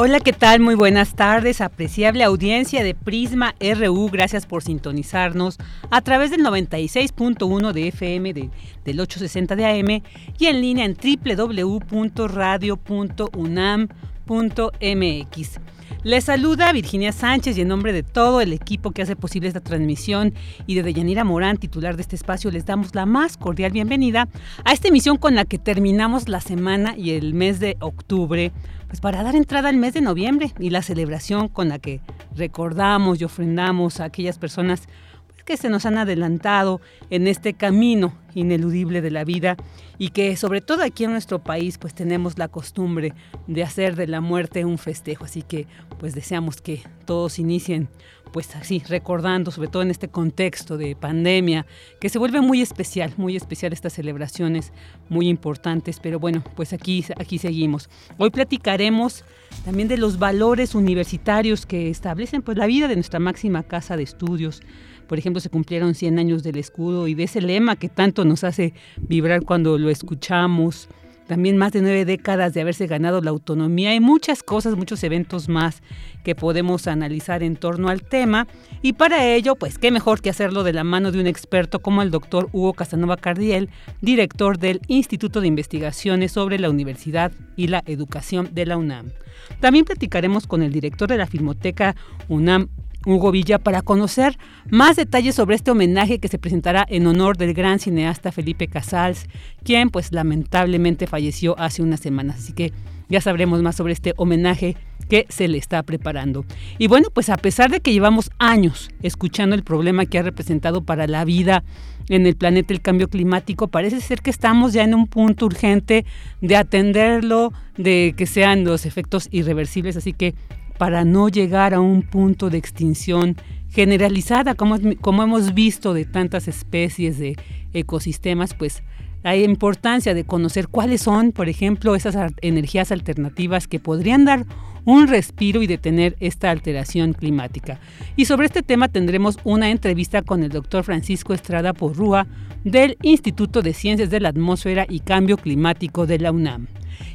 Hola, ¿qué tal? Muy buenas tardes, apreciable audiencia de Prisma RU. Gracias por sintonizarnos a través del 96.1 de FM de, del 860 de AM y en línea en www.radio.unam.mx. Les saluda Virginia Sánchez y en nombre de todo el equipo que hace posible esta transmisión y de Deyanira Morán, titular de este espacio, les damos la más cordial bienvenida a esta emisión con la que terminamos la semana y el mes de octubre pues para dar entrada al mes de noviembre y la celebración con la que recordamos y ofrendamos a aquellas personas pues, que se nos han adelantado en este camino ineludible de la vida y que sobre todo aquí en nuestro país pues tenemos la costumbre de hacer de la muerte un festejo, así que pues deseamos que todos inicien pues así, recordando, sobre todo en este contexto de pandemia, que se vuelve muy especial, muy especial estas celebraciones, muy importantes, pero bueno, pues aquí, aquí seguimos. Hoy platicaremos también de los valores universitarios que establecen pues la vida de nuestra máxima casa de estudios. Por ejemplo, se cumplieron 100 años del escudo y de ese lema que tanto nos hace vibrar cuando lo escuchamos también más de nueve décadas de haberse ganado la autonomía y muchas cosas, muchos eventos más que podemos analizar en torno al tema. Y para ello, pues qué mejor que hacerlo de la mano de un experto como el doctor Hugo Casanova Cardiel, director del Instituto de Investigaciones sobre la Universidad y la Educación de la UNAM. También platicaremos con el director de la Filmoteca UNAM, Hugo Villa para conocer más detalles sobre este homenaje que se presentará en honor del gran cineasta Felipe Casals, quien pues lamentablemente falleció hace unas semanas. Así que ya sabremos más sobre este homenaje que se le está preparando. Y bueno, pues a pesar de que llevamos años escuchando el problema que ha representado para la vida en el planeta el cambio climático, parece ser que estamos ya en un punto urgente de atenderlo, de que sean los efectos irreversibles, así que para no llegar a un punto de extinción generalizada, como, como hemos visto de tantas especies de ecosistemas, pues hay importancia de conocer cuáles son, por ejemplo, esas energías alternativas que podrían dar un respiro y detener esta alteración climática. Y sobre este tema tendremos una entrevista con el doctor Francisco Estrada Porrúa del Instituto de Ciencias de la Atmósfera y Cambio Climático de la UNAM.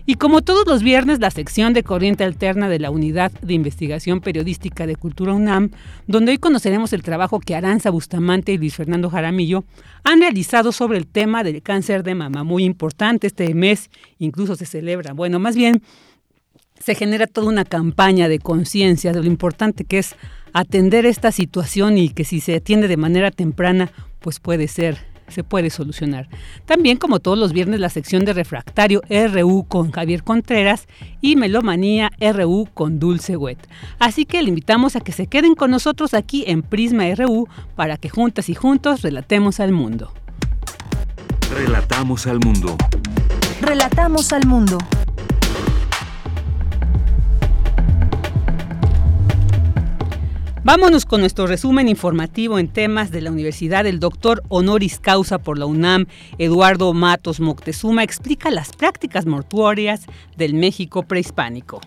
Y como todos los viernes, la sección de Corriente Alterna de la Unidad de Investigación Periodística de Cultura UNAM, donde hoy conoceremos el trabajo que Aranza Bustamante y Luis Fernando Jaramillo han realizado sobre el tema del cáncer de mama. Muy importante este mes, incluso se celebra, bueno, más bien se genera toda una campaña de conciencia de lo importante que es atender esta situación y que si se atiende de manera temprana, pues puede ser se puede solucionar. También, como todos los viernes, la sección de refractario RU con Javier Contreras y Melomanía RU con Dulce Wet. Así que le invitamos a que se queden con nosotros aquí en Prisma RU para que juntas y juntos relatemos al mundo. Relatamos al mundo. Relatamos al mundo. Vámonos con nuestro resumen informativo en temas de la Universidad. El doctor honoris causa por la UNAM, Eduardo Matos Moctezuma, explica las prácticas mortuorias del México prehispánico.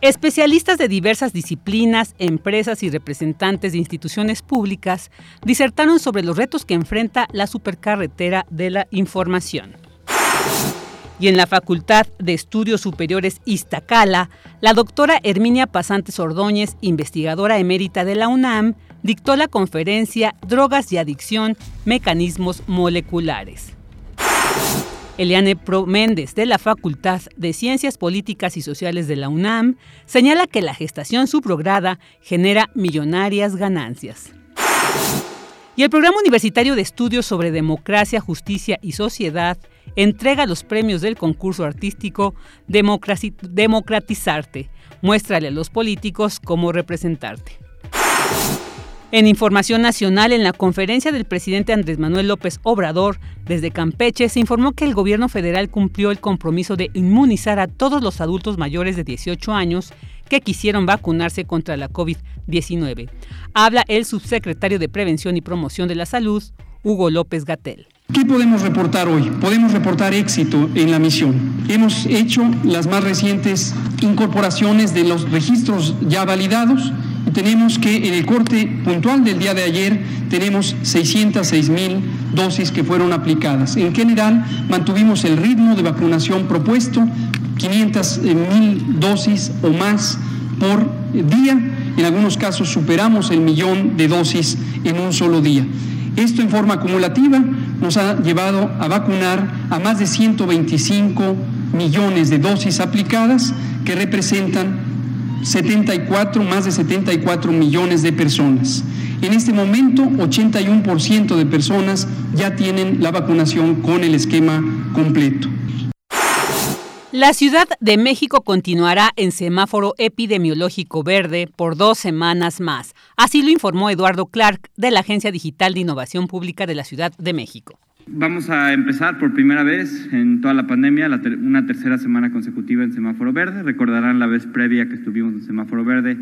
Especialistas de diversas disciplinas, empresas y representantes de instituciones públicas disertaron sobre los retos que enfrenta la supercarretera de la información. Y en la Facultad de Estudios Superiores Iztacala, la doctora Herminia Pasantes Ordóñez, investigadora emérita de la UNAM, dictó la conferencia Drogas y Adicción, Mecanismos Moleculares. Eliane Pro Méndez, de la Facultad de Ciencias Políticas y Sociales de la UNAM, señala que la gestación subrogada genera millonarias ganancias. Y el Programa Universitario de Estudios sobre Democracia, Justicia y Sociedad entrega los premios del concurso artístico Democratizarte. Muéstrale a los políticos cómo representarte. En información nacional, en la conferencia del presidente Andrés Manuel López Obrador desde Campeche, se informó que el gobierno federal cumplió el compromiso de inmunizar a todos los adultos mayores de 18 años que quisieron vacunarse contra la COVID-19. Habla el subsecretario de Prevención y Promoción de la Salud, Hugo López Gatel. ¿Qué podemos reportar hoy? Podemos reportar éxito en la misión. Hemos hecho las más recientes incorporaciones de los registros ya validados tenemos que en el corte puntual del día de ayer tenemos 606 mil dosis que fueron aplicadas. En general mantuvimos el ritmo de vacunación propuesto, 500 eh, mil dosis o más por día. En algunos casos superamos el millón de dosis en un solo día. Esto en forma acumulativa nos ha llevado a vacunar a más de 125 millones de dosis aplicadas que representan 74, más de 74 millones de personas. En este momento, 81% de personas ya tienen la vacunación con el esquema completo. La Ciudad de México continuará en semáforo epidemiológico verde por dos semanas más. Así lo informó Eduardo Clark de la Agencia Digital de Innovación Pública de la Ciudad de México. Vamos a empezar por primera vez en toda la pandemia una tercera semana consecutiva en semáforo verde. Recordarán la vez previa que estuvimos en semáforo verde,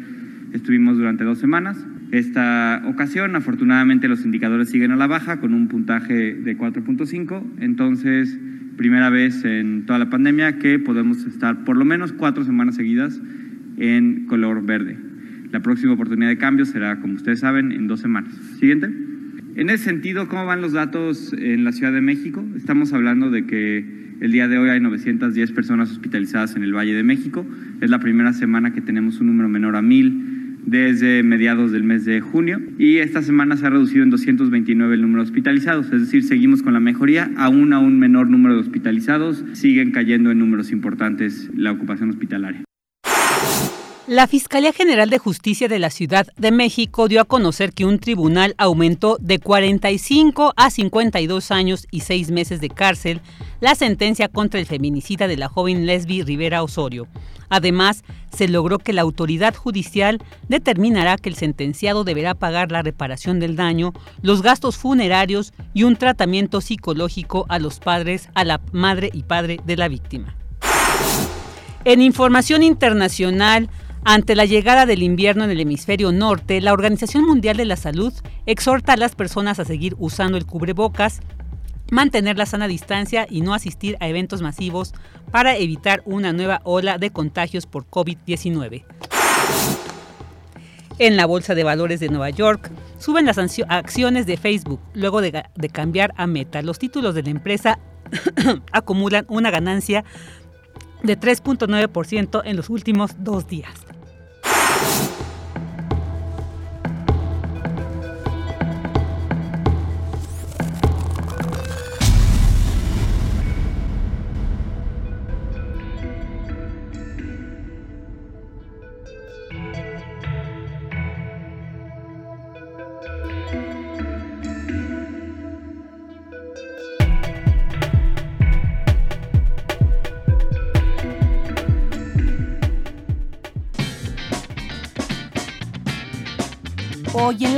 estuvimos durante dos semanas. Esta ocasión, afortunadamente, los indicadores siguen a la baja con un puntaje de 4.5. Entonces, primera vez en toda la pandemia que podemos estar por lo menos cuatro semanas seguidas en color verde. La próxima oportunidad de cambio será, como ustedes saben, en dos semanas. Siguiente. En ese sentido, ¿cómo van los datos en la Ciudad de México? Estamos hablando de que el día de hoy hay 910 personas hospitalizadas en el Valle de México. Es la primera semana que tenemos un número menor a 1000 desde mediados del mes de junio y esta semana se ha reducido en 229 el número de hospitalizados, es decir, seguimos con la mejoría, aún a un menor número de hospitalizados, siguen cayendo en números importantes la ocupación hospitalaria. La Fiscalía General de Justicia de la Ciudad de México dio a conocer que un tribunal aumentó de 45 a 52 años y 6 meses de cárcel la sentencia contra el feminicida de la joven Lesbi Rivera Osorio. Además, se logró que la autoridad judicial determinará que el sentenciado deberá pagar la reparación del daño, los gastos funerarios y un tratamiento psicológico a los padres, a la madre y padre de la víctima. En información internacional, ante la llegada del invierno en el hemisferio norte, la Organización Mundial de la Salud exhorta a las personas a seguir usando el cubrebocas, mantener la sana distancia y no asistir a eventos masivos para evitar una nueva ola de contagios por COVID-19. En la Bolsa de Valores de Nueva York suben las acciones de Facebook luego de, de cambiar a Meta. Los títulos de la empresa acumulan una ganancia de 3.9% en los últimos dos días.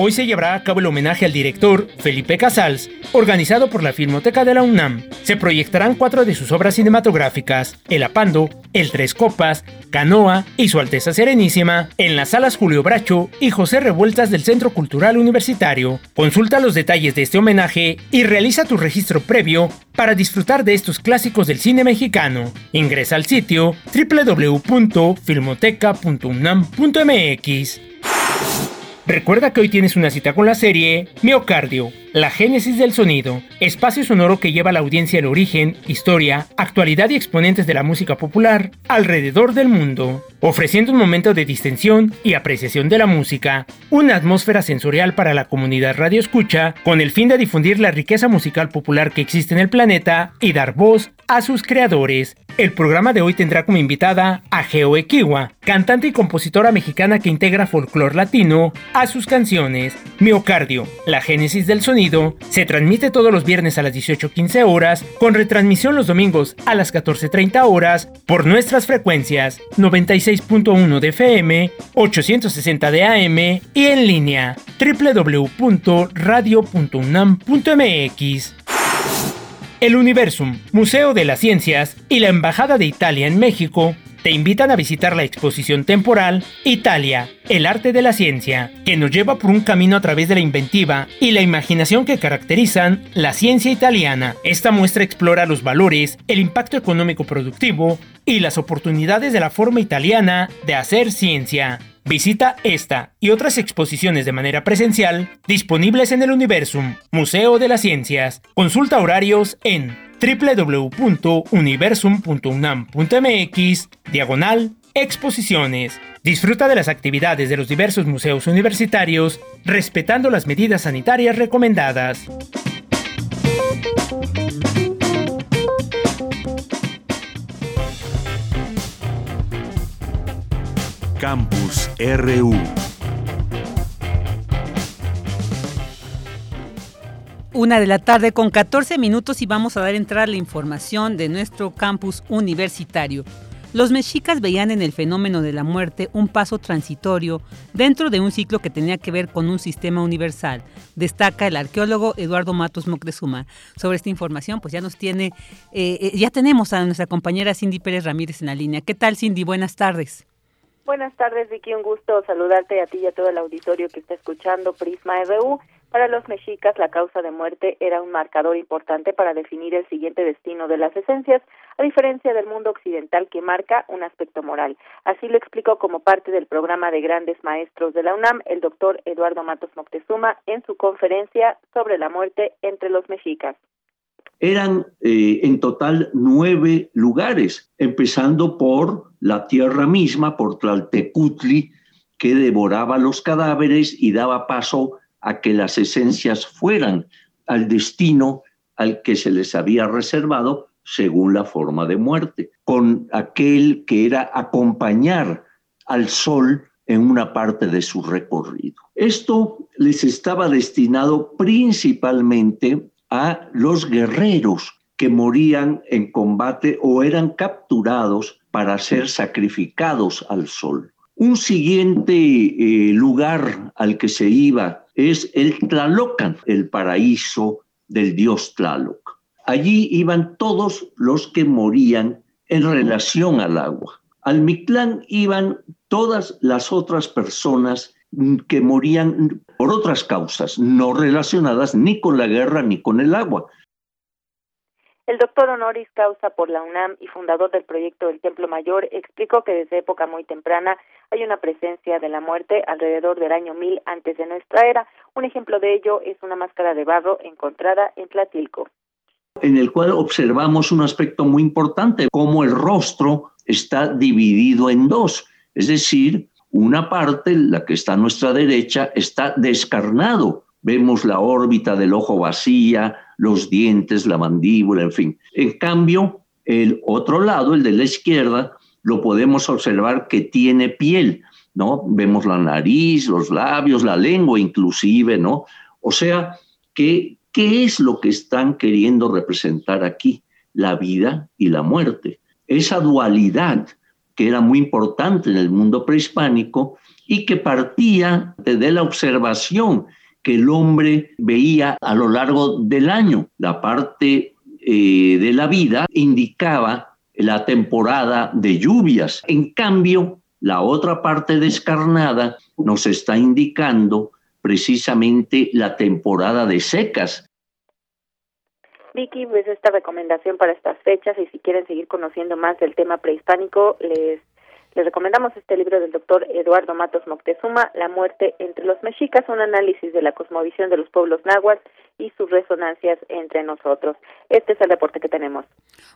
Hoy se llevará a cabo el homenaje al director Felipe Casals, organizado por la Filmoteca de la UNAM. Se proyectarán cuatro de sus obras cinematográficas, El Apando, El Tres Copas, Canoa y Su Alteza Serenísima, en las salas Julio Bracho y José Revueltas del Centro Cultural Universitario. Consulta los detalles de este homenaje y realiza tu registro previo para disfrutar de estos clásicos del cine mexicano. Ingresa al sitio www.filmoteca.unam.mx. Recuerda que hoy tienes una cita con la serie Miocardio, la génesis del sonido, espacio sonoro que lleva a la audiencia el origen, historia, actualidad y exponentes de la música popular alrededor del mundo. ofreciendo un momento de distensión y apreciación de la música, una atmósfera sensorial para la comunidad radio escucha, con el fin de difundir la riqueza musical popular que existe en el planeta y dar voz a sus creadores. El programa de hoy tendrá como invitada a Geo Equiwa, cantante y compositora mexicana que integra folclore latino a sus canciones. Miocardio, la génesis del sonido, se transmite todos los viernes a las 18.15 horas, con retransmisión los domingos a las 14.30 horas por nuestras frecuencias 96.1 de FM, 860 de AM y en línea www.radio.unam.mx. El Universum, Museo de las Ciencias y la Embajada de Italia en México te invitan a visitar la exposición temporal Italia, el arte de la ciencia, que nos lleva por un camino a través de la inventiva y la imaginación que caracterizan la ciencia italiana. Esta muestra explora los valores, el impacto económico productivo y las oportunidades de la forma italiana de hacer ciencia. Visita esta y otras exposiciones de manera presencial disponibles en el Universum, Museo de las Ciencias. Consulta horarios en www.universum.unam.mx, diagonal, exposiciones. Disfruta de las actividades de los diversos museos universitarios, respetando las medidas sanitarias recomendadas. Campus RU. Una de la tarde con 14 minutos y vamos a dar entrada a la información de nuestro campus universitario. Los mexicas veían en el fenómeno de la muerte un paso transitorio dentro de un ciclo que tenía que ver con un sistema universal, destaca el arqueólogo Eduardo Matos Moctezuma. Sobre esta información, pues ya nos tiene, eh, eh, ya tenemos a nuestra compañera Cindy Pérez Ramírez en la línea. ¿Qué tal, Cindy? Buenas tardes. Buenas tardes, Vicky. Un gusto saludarte a ti y a todo el auditorio que está escuchando Prisma RU. Para los mexicas, la causa de muerte era un marcador importante para definir el siguiente destino de las esencias, a diferencia del mundo occidental que marca un aspecto moral. Así lo explicó como parte del programa de grandes maestros de la UNAM el doctor Eduardo Matos Moctezuma en su conferencia sobre la muerte entre los mexicas. Eran eh, en total nueve lugares, empezando por la tierra misma, por Tlaltecutli, que devoraba los cadáveres y daba paso a que las esencias fueran al destino al que se les había reservado según la forma de muerte, con aquel que era acompañar al sol en una parte de su recorrido. Esto les estaba destinado principalmente a los guerreros que morían en combate o eran capturados para ser sacrificados al sol. Un siguiente eh, lugar al que se iba es el Tlalocan, el paraíso del dios Tlaloc. Allí iban todos los que morían en relación al agua. Al Mictlán iban todas las otras personas que morían por otras causas, no relacionadas ni con la guerra ni con el agua. El doctor honoris causa por la UNAM y fundador del proyecto del Templo Mayor explicó que desde época muy temprana hay una presencia de la muerte alrededor del año 1000 antes de nuestra era. Un ejemplo de ello es una máscara de barro encontrada en Tlatilco. En el cual observamos un aspecto muy importante, cómo el rostro está dividido en dos, es decir, una parte, la que está a nuestra derecha, está descarnado. Vemos la órbita del ojo vacía, los dientes, la mandíbula, en fin. En cambio, el otro lado, el de la izquierda, lo podemos observar que tiene piel, ¿no? Vemos la nariz, los labios, la lengua inclusive, ¿no? O sea, que, ¿qué es lo que están queriendo representar aquí? La vida y la muerte. Esa dualidad que era muy importante en el mundo prehispánico y que partía de la observación que el hombre veía a lo largo del año. La parte eh, de la vida indicaba la temporada de lluvias. En cambio, la otra parte descarnada nos está indicando precisamente la temporada de secas. Vicky, pues esta recomendación para estas fechas y si quieren seguir conociendo más del tema prehispánico, les, les recomendamos este libro del doctor Eduardo Matos Moctezuma, La muerte entre los mexicas, un análisis de la cosmovisión de los pueblos náhuatl y sus resonancias entre nosotros. Este es el reporte que tenemos.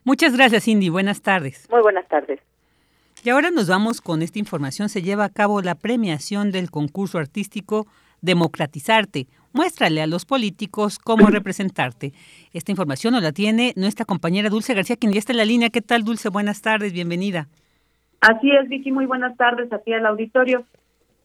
Muchas gracias, Cindy. Buenas tardes. Muy buenas tardes. Y ahora nos vamos con esta información. Se lleva a cabo la premiación del concurso artístico Democratizarte. Muéstrale a los políticos cómo representarte. Esta información nos la tiene nuestra compañera Dulce García, quien ya está en la línea. ¿Qué tal, Dulce? Buenas tardes, bienvenida. Así es, Vicky. Muy buenas tardes a ti al auditorio.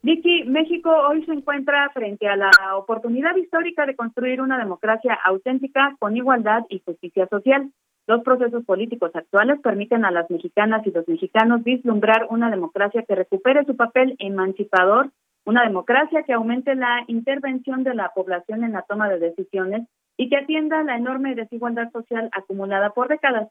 Vicky, México hoy se encuentra frente a la oportunidad histórica de construir una democracia auténtica con igualdad y justicia social. Los procesos políticos actuales permiten a las mexicanas y los mexicanos vislumbrar una democracia que recupere su papel emancipador una democracia que aumente la intervención de la población en la toma de decisiones y que atienda la enorme desigualdad social acumulada por décadas.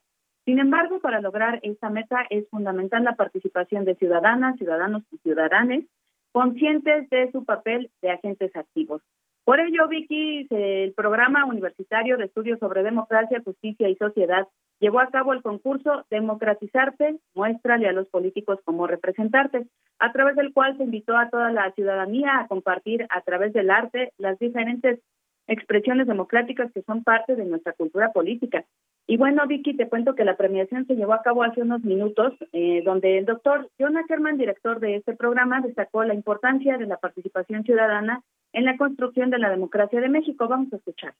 Sin embargo, para lograr esta meta es fundamental la participación de ciudadanas, ciudadanos y ciudadanas conscientes de su papel de agentes activos. Por ello, Vicky, el programa universitario de estudios sobre democracia, justicia y sociedad llevó a cabo el concurso Democratizarte, muéstrale a los políticos cómo representarte, a través del cual se invitó a toda la ciudadanía a compartir a través del arte las diferentes expresiones democráticas que son parte de nuestra cultura política. Y bueno, Vicky, te cuento que la premiación se llevó a cabo hace unos minutos, eh, donde el doctor John Ackerman, director de este programa, destacó la importancia de la participación ciudadana en la construcción de la democracia de México. Vamos a escuchar.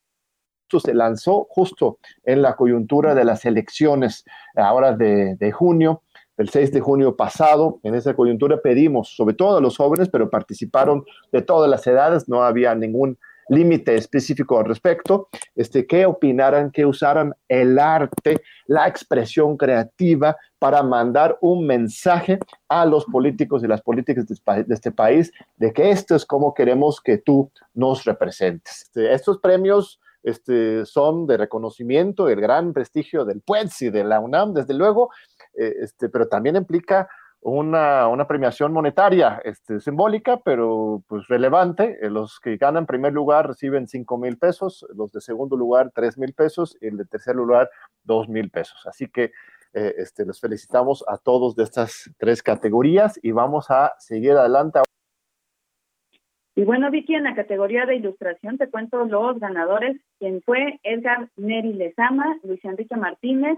Esto se lanzó justo en la coyuntura de las elecciones ahora de, de junio, el 6 de junio pasado. En esa coyuntura pedimos, sobre todo a los jóvenes, pero participaron de todas las edades, no había ningún límite específico al respecto, este, que opinaran, que usaran el arte, la expresión creativa para mandar un mensaje a los políticos y las políticas de, este país de que esto es como queremos que tú nos representes. Este, estos premios este, son de reconocimiento, el gran prestigio del PUEDS y de la UNAM, desde luego, eh, este, pero también implica una, una premiación monetaria este, simbólica, pero pues relevante. Eh, los que ganan primer lugar reciben 5 mil pesos, los de segundo lugar 3 mil pesos y el de tercer lugar 2 mil pesos. Así que eh, este, los felicitamos a todos de estas tres categorías y vamos a seguir adelante. Y bueno, Vicky, en la categoría de ilustración te cuento los ganadores, quien fue Edgar Neri Lezama, Luis Enrique Martínez,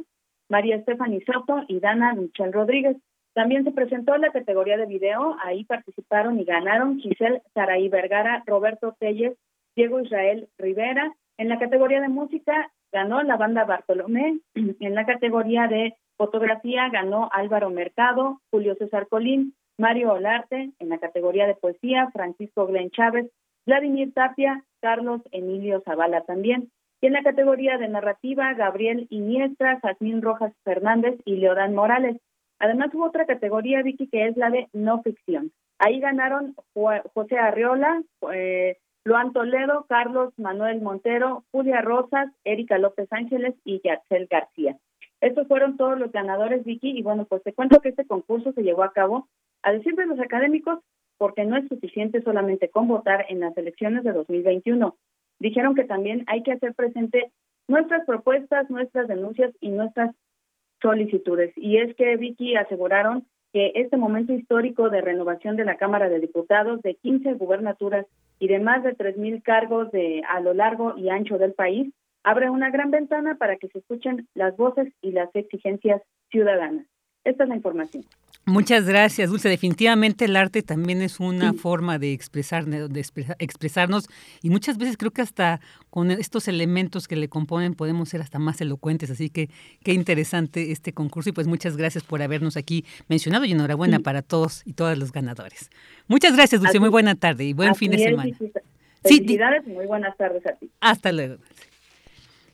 María Estefany Soto y Dana Michelle Rodríguez. También se presentó en la categoría de video, ahí participaron y ganaron Giselle Saraí Vergara, Roberto Telles, Diego Israel Rivera. En la categoría de música ganó la banda Bartolomé, en la categoría de fotografía ganó Álvaro Mercado, Julio César Colín, Mario Olarte, en la categoría de poesía Francisco Glenn Chávez, Vladimir Tapia, Carlos Emilio Zavala también. Y en la categoría de narrativa, Gabriel Iniestra, Jazmín Rojas Fernández y Leodán Morales. Además hubo otra categoría, Vicky, que es la de no ficción. Ahí ganaron José Arriola, eh, Luan Toledo, Carlos Manuel Montero, Julia Rosas, Erika López Ángeles y Yatzel García. Estos fueron todos los ganadores, Vicky, y bueno, pues te cuento que este concurso se llevó a cabo, a decir de los académicos, porque no es suficiente solamente con votar en las elecciones de 2021. Dijeron que también hay que hacer presente nuestras propuestas, nuestras denuncias y nuestras solicitudes. Y es que, Vicky, aseguraron que este momento histórico de renovación de la Cámara de Diputados de 15 gubernaturas y de más de 3.000 cargos de a lo largo y ancho del país abre una gran ventana para que se escuchen las voces y las exigencias ciudadanas. Esta es la información. Muchas gracias, Dulce. Definitivamente el arte también es una forma de, expresar, de expresarnos y muchas veces creo que hasta con estos elementos que le componen podemos ser hasta más elocuentes. Así que qué interesante este concurso y pues muchas gracias por habernos aquí mencionado y enhorabuena para todos y todas los ganadores. Muchas gracias, Dulce. muy buena tarde y buen fin de semana. Felicidades y muy buenas tardes a ti. Hasta luego.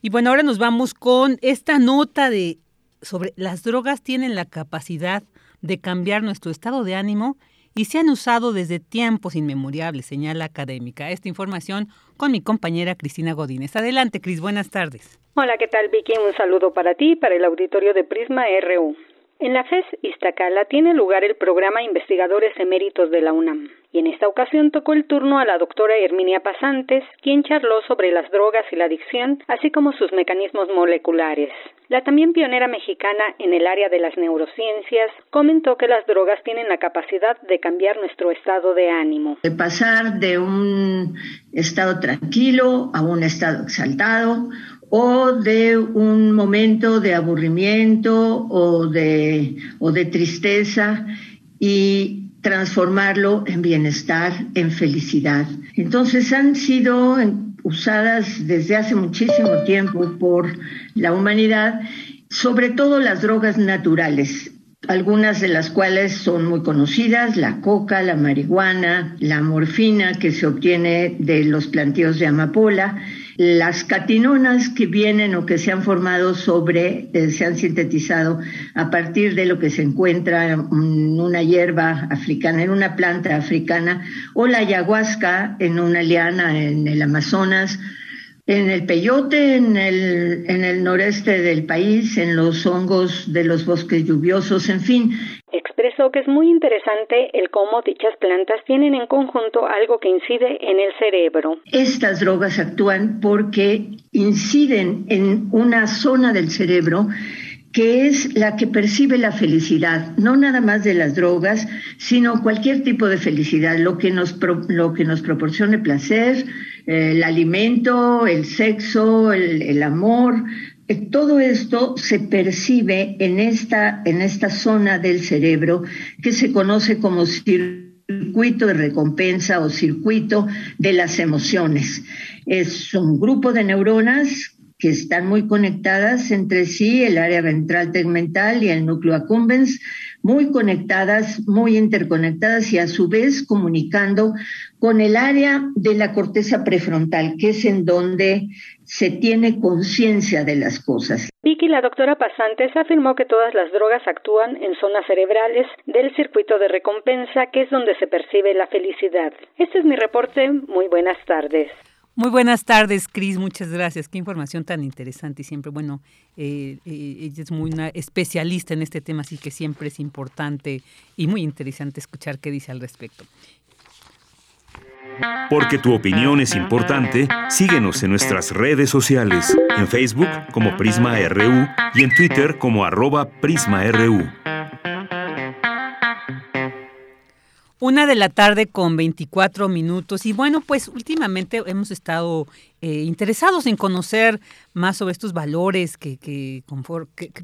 Y bueno, ahora nos vamos con esta nota de sobre las drogas tienen la capacidad de cambiar nuestro estado de ánimo y se han usado desde tiempos inmemorables, señala académica. Esta información con mi compañera Cristina Godínez. Adelante, Cris, buenas tardes. Hola, ¿qué tal, Vicky? Un saludo para ti para el auditorio de Prisma RU. En la FES Iztacala tiene lugar el programa Investigadores Eméritos de la UNAM, y en esta ocasión tocó el turno a la doctora Herminia Pasantes, quien charló sobre las drogas y la adicción, así como sus mecanismos moleculares. La también pionera mexicana en el área de las neurociencias comentó que las drogas tienen la capacidad de cambiar nuestro estado de ánimo. De pasar de un estado tranquilo a un estado exaltado o de un momento de aburrimiento o de, o de tristeza y transformarlo en bienestar, en felicidad. Entonces han sido usadas desde hace muchísimo tiempo por la humanidad, sobre todo las drogas naturales, algunas de las cuales son muy conocidas, la coca, la marihuana, la morfina que se obtiene de los plantíos de amapola, las catinonas que vienen o que se han formado sobre, eh, se han sintetizado a partir de lo que se encuentra en una hierba africana, en una planta africana, o la ayahuasca en una liana en el Amazonas, en el peyote, en el, en el noreste del país, en los hongos de los bosques lluviosos, en fin. Expresó que es muy interesante el cómo dichas plantas tienen en conjunto algo que incide en el cerebro. Estas drogas actúan porque inciden en una zona del cerebro que es la que percibe la felicidad, no nada más de las drogas, sino cualquier tipo de felicidad, lo que nos, lo que nos proporcione placer, el alimento, el sexo, el, amor, eh, todo esto se percibe en esta, en esta zona del cerebro que se conoce como circuito de recompensa o circuito de las emociones. Es un grupo de neuronas que están muy conectadas entre sí, el área ventral tegmental y el núcleo accumbens, muy conectadas, muy interconectadas y a su vez comunicando con el área de la corteza prefrontal, que es en donde se tiene conciencia de las cosas. Vicky, la doctora Pasantes, afirmó que todas las drogas actúan en zonas cerebrales del circuito de recompensa, que es donde se percibe la felicidad. Este es mi reporte. Muy buenas tardes. Muy buenas tardes, Cris. Muchas gracias. Qué información tan interesante y siempre, bueno, eh, eh, ella es muy especialista en este tema, así que siempre es importante y muy interesante escuchar qué dice al respecto. Porque tu opinión es importante, síguenos en nuestras redes sociales, en Facebook como Prisma RU y en Twitter como arroba PrismaRU. Una de la tarde con 24 minutos. Y bueno, pues últimamente hemos estado eh, interesados en conocer más sobre estos valores que, que,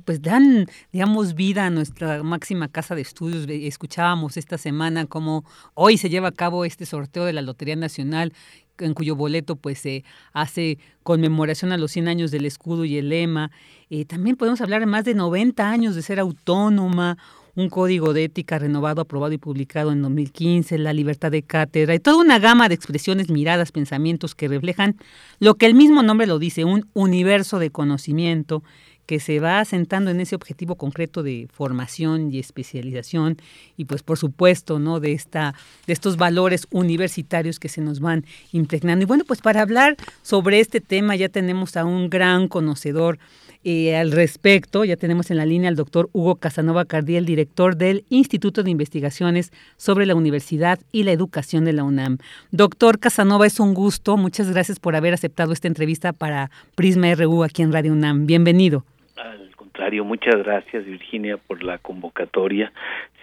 pues dan, digamos, vida a nuestra máxima casa de estudios. Escuchábamos esta semana cómo hoy se lleva a cabo este sorteo de la Lotería Nacional en cuyo boleto pues se hace conmemoración a los 100 años del escudo y el lema. Eh, también podemos hablar de más de 90 años de ser autónoma un código de ética renovado, aprobado y publicado en 2015, la libertad de cátedra y toda una gama de expresiones, miradas, pensamientos que reflejan lo que el mismo nombre lo dice, un universo de conocimiento que se va asentando en ese objetivo concreto de formación y especialización y pues por supuesto, ¿no? de esta de estos valores universitarios que se nos van impregnando. Y bueno, pues para hablar sobre este tema ya tenemos a un gran conocedor eh, al respecto, ya tenemos en la línea al doctor Hugo Casanova Cardiel, director del Instituto de Investigaciones sobre la Universidad y la Educación de la UNAM. Doctor Casanova, es un gusto. Muchas gracias por haber aceptado esta entrevista para Prisma RU aquí en Radio UNAM. Bienvenido. Al contrario, muchas gracias Virginia por la convocatoria.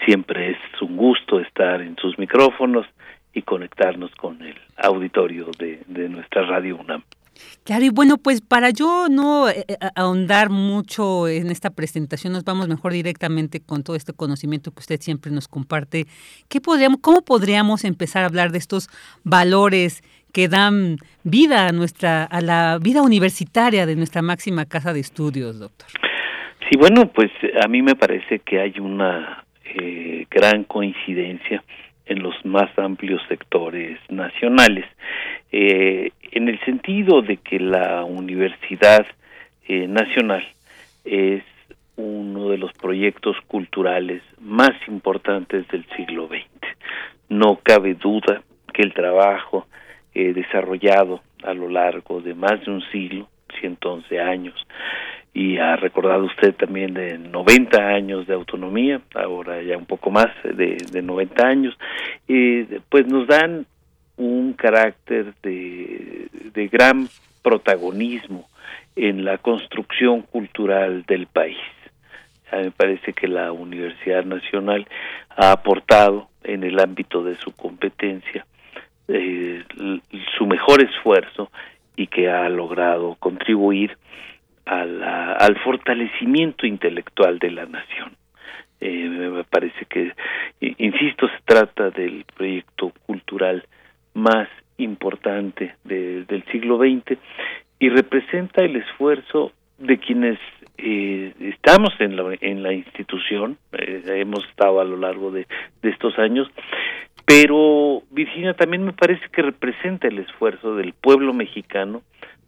Siempre es un gusto estar en sus micrófonos y conectarnos con el auditorio de, de nuestra Radio UNAM. Claro, y bueno, pues para yo no eh, eh, ahondar mucho en esta presentación, nos vamos mejor directamente con todo este conocimiento que usted siempre nos comparte. ¿Qué podríamos, ¿Cómo podríamos empezar a hablar de estos valores que dan vida a nuestra, a la vida universitaria de nuestra máxima casa de estudios, doctor? Sí, bueno, pues a mí me parece que hay una eh, gran coincidencia en los más amplios sectores nacionales, eh, en el sentido de que la Universidad eh, Nacional es uno de los proyectos culturales más importantes del siglo XX. No cabe duda que el trabajo eh, desarrollado a lo largo de más de un siglo, 111 años, y ha recordado usted también de 90 años de autonomía, ahora ya un poco más de, de 90 años, y pues nos dan un carácter de, de gran protagonismo en la construcción cultural del país. A me parece que la Universidad Nacional ha aportado en el ámbito de su competencia eh, su mejor esfuerzo y que ha logrado contribuir al fortalecimiento intelectual de la nación. Eh, me parece que, insisto, se trata del proyecto cultural más importante del siglo XX y representa el esfuerzo de quienes eh, estamos en la, en la institución, eh, hemos estado a lo largo de, de estos años, pero Virginia también me parece que representa el esfuerzo del pueblo mexicano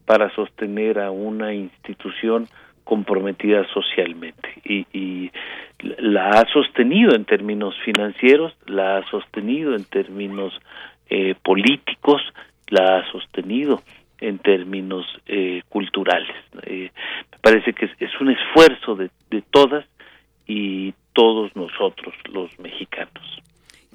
para sostener a una institución comprometida socialmente y, y, la ha sostenido en términos financieros, la ha sostenido en términos eh, políticos, la ha sostenido en términos eh, culturales. Eh, me parece que es, un esfuerzo de, de todas y todos nosotros los mexicanos.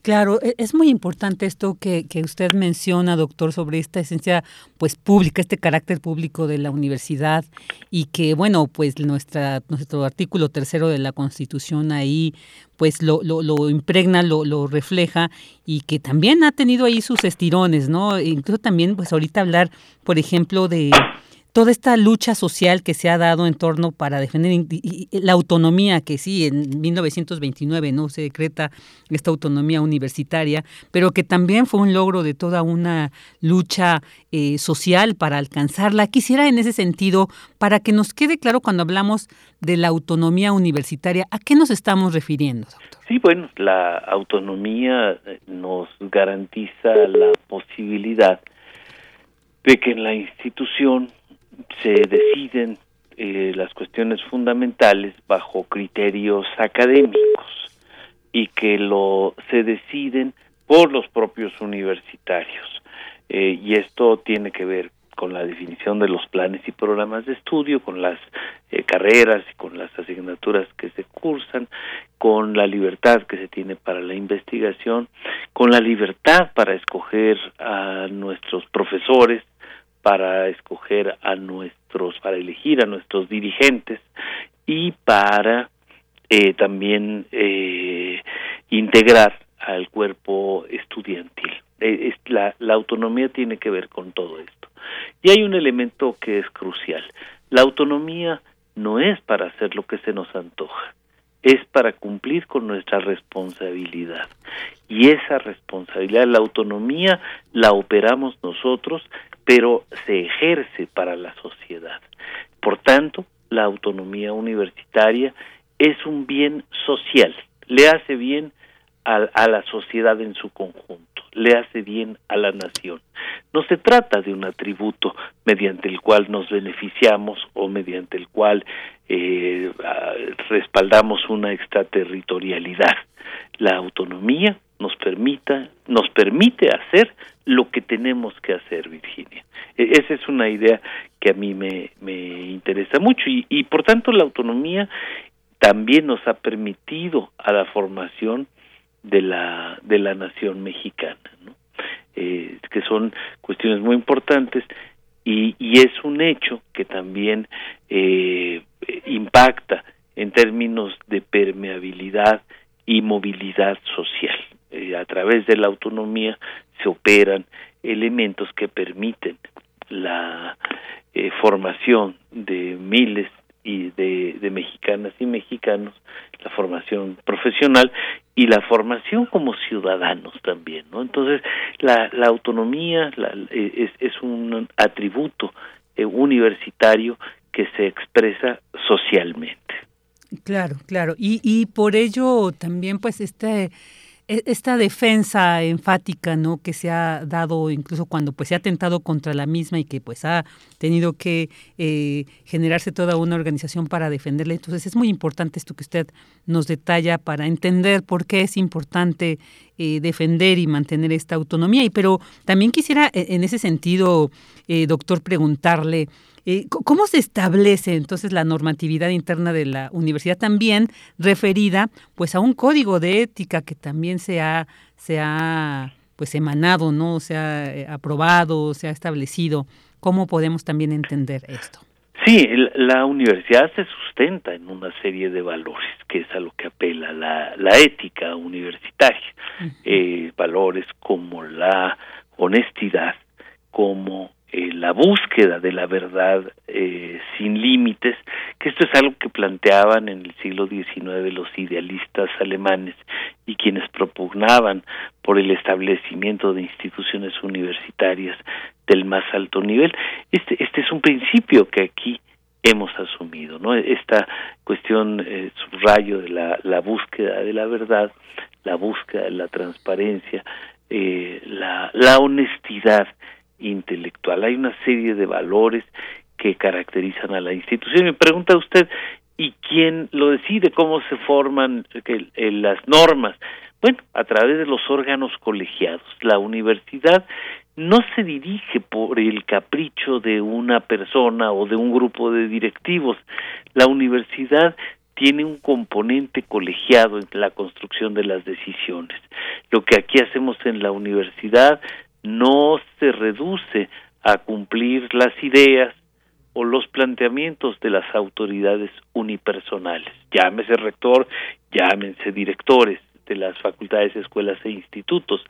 Claro, e, es muy importante esto que, que, usted menciona, doctor, sobre esta esencia pues pública, este carácter público de la universidad y que, bueno, pues nuestra, nuestro artículo tercero de la Constitución ahí pues lo, lo, lo impregna, lo, lo refleja y que también ha tenido ahí sus estirones, ¿no? Incluso también, pues ahorita hablar, por ejemplo, de toda esta lucha social que se ha dado en torno para defender la autonomía, que sí, en 1929 no se decreta esta autonomía universitaria, pero que también fue un logro de toda una lucha eh, social para alcanzarla. Quisiera en ese sentido, para que nos quede claro cuando hablamos de la autonomía universitaria, ¿a qué nos estamos refiriendo? Sí, bueno, la autonomía eh, nos garantiza la posibilidad de que en la institución se deciden eh, las cuestiones fundamentales bajo criterios académicos y que lo se deciden por los propios universitarios. Eh, y esto tiene que ver con la definición de los planes y programas de estudio, con las eh, carreras y con las asignaturas que se cursan, con la libertad que se tiene para la investigación, con la libertad para escoger a nuestros profesores, para escoger a nuestros, para elegir a nuestros dirigentes y para eh, también eh, integrar al cuerpo estudiantil. La, la autonomía tiene que ver con todo esto. Y hay un elemento que es crucial. La autonomía no es para hacer lo que se nos antoja, es para cumplir con nuestra responsabilidad. Y esa responsabilidad, la autonomía, la operamos nosotros pero se ejerce para la sociedad. Por tanto, la autonomía universitaria es un bien social, le hace bien a, la sociedad en su conjunto, le hace bien a la nación. No se trata de un atributo mediante el cual nos beneficiamos o mediante el cual eh, respaldamos una extraterritorialidad. La autonomía nos permita, nos permite hacer lo que tenemos que hacer, Virginia. E, esa es una idea que a mí me, me interesa mucho y, y por tanto la autonomía también nos ha permitido a la formación de la de la nación mexicana, ¿no? eh, que son cuestiones muy importantes y, y es un hecho que también eh, impacta en términos de permeabilidad y movilidad social. Eh, a través de la autonomía se operan elementos que permiten la eh, formación de miles y de, de, mexicanas y mexicanos, la formación profesional y la formación como ciudadanos también, ¿no? Entonces, la, la autonomía la, eh, es, es, un atributo eh, universitario que se expresa socialmente. Claro, claro. Y, y por ello también, pues, este e, esta defensa enfática no que se ha dado incluso cuando pues se ha atentado contra la misma y que pues ha tenido que eh, generarse toda una organización para defenderla. Entonces es muy importante esto que usted nos detalla para entender por qué es importante eh, defender y mantener esta autonomía. Y pero también quisiera e, en ese sentido eh, doctor preguntarle eh, ¿Cómo se establece entonces la normatividad interna de la universidad también referida pues a un código de ética que también se ha, se ha pues emanado, ¿no? Se ha eh, aprobado, se ha establecido. ¿Cómo podemos también entender esto? Sí, la universidad se sustenta en una serie de valores, que es a lo que apela la, la ética universitaria. eh, valores como la honestidad, como eh, la búsqueda de la verdad eh, sin límites, que esto es algo que planteaban en el siglo XIX los idealistas alemanes y quienes propugnaban por el establecimiento de instituciones universitarias del más alto nivel. Este, este es un principio que aquí hemos asumido, ¿no? Esta cuestión, eh, subrayo de la, la búsqueda de la verdad, la búsqueda de la transparencia, eh, la, la honestidad intelectual. Hay una serie de valores que caracterizan a la institución. Me pregunta usted, ¿y quién lo decide? ¿Cómo se forman las normas? Bueno, a través de los órganos colegiados. La universidad no se dirige por el capricho de una persona o de un grupo de directivos. La universidad tiene un componente colegiado en la construcción de las decisiones. Lo que aquí hacemos en la universidad no se reduce a cumplir las ideas o los planteamientos de las autoridades unipersonales, llámese rector, llámense directores de las facultades, escuelas e institutos,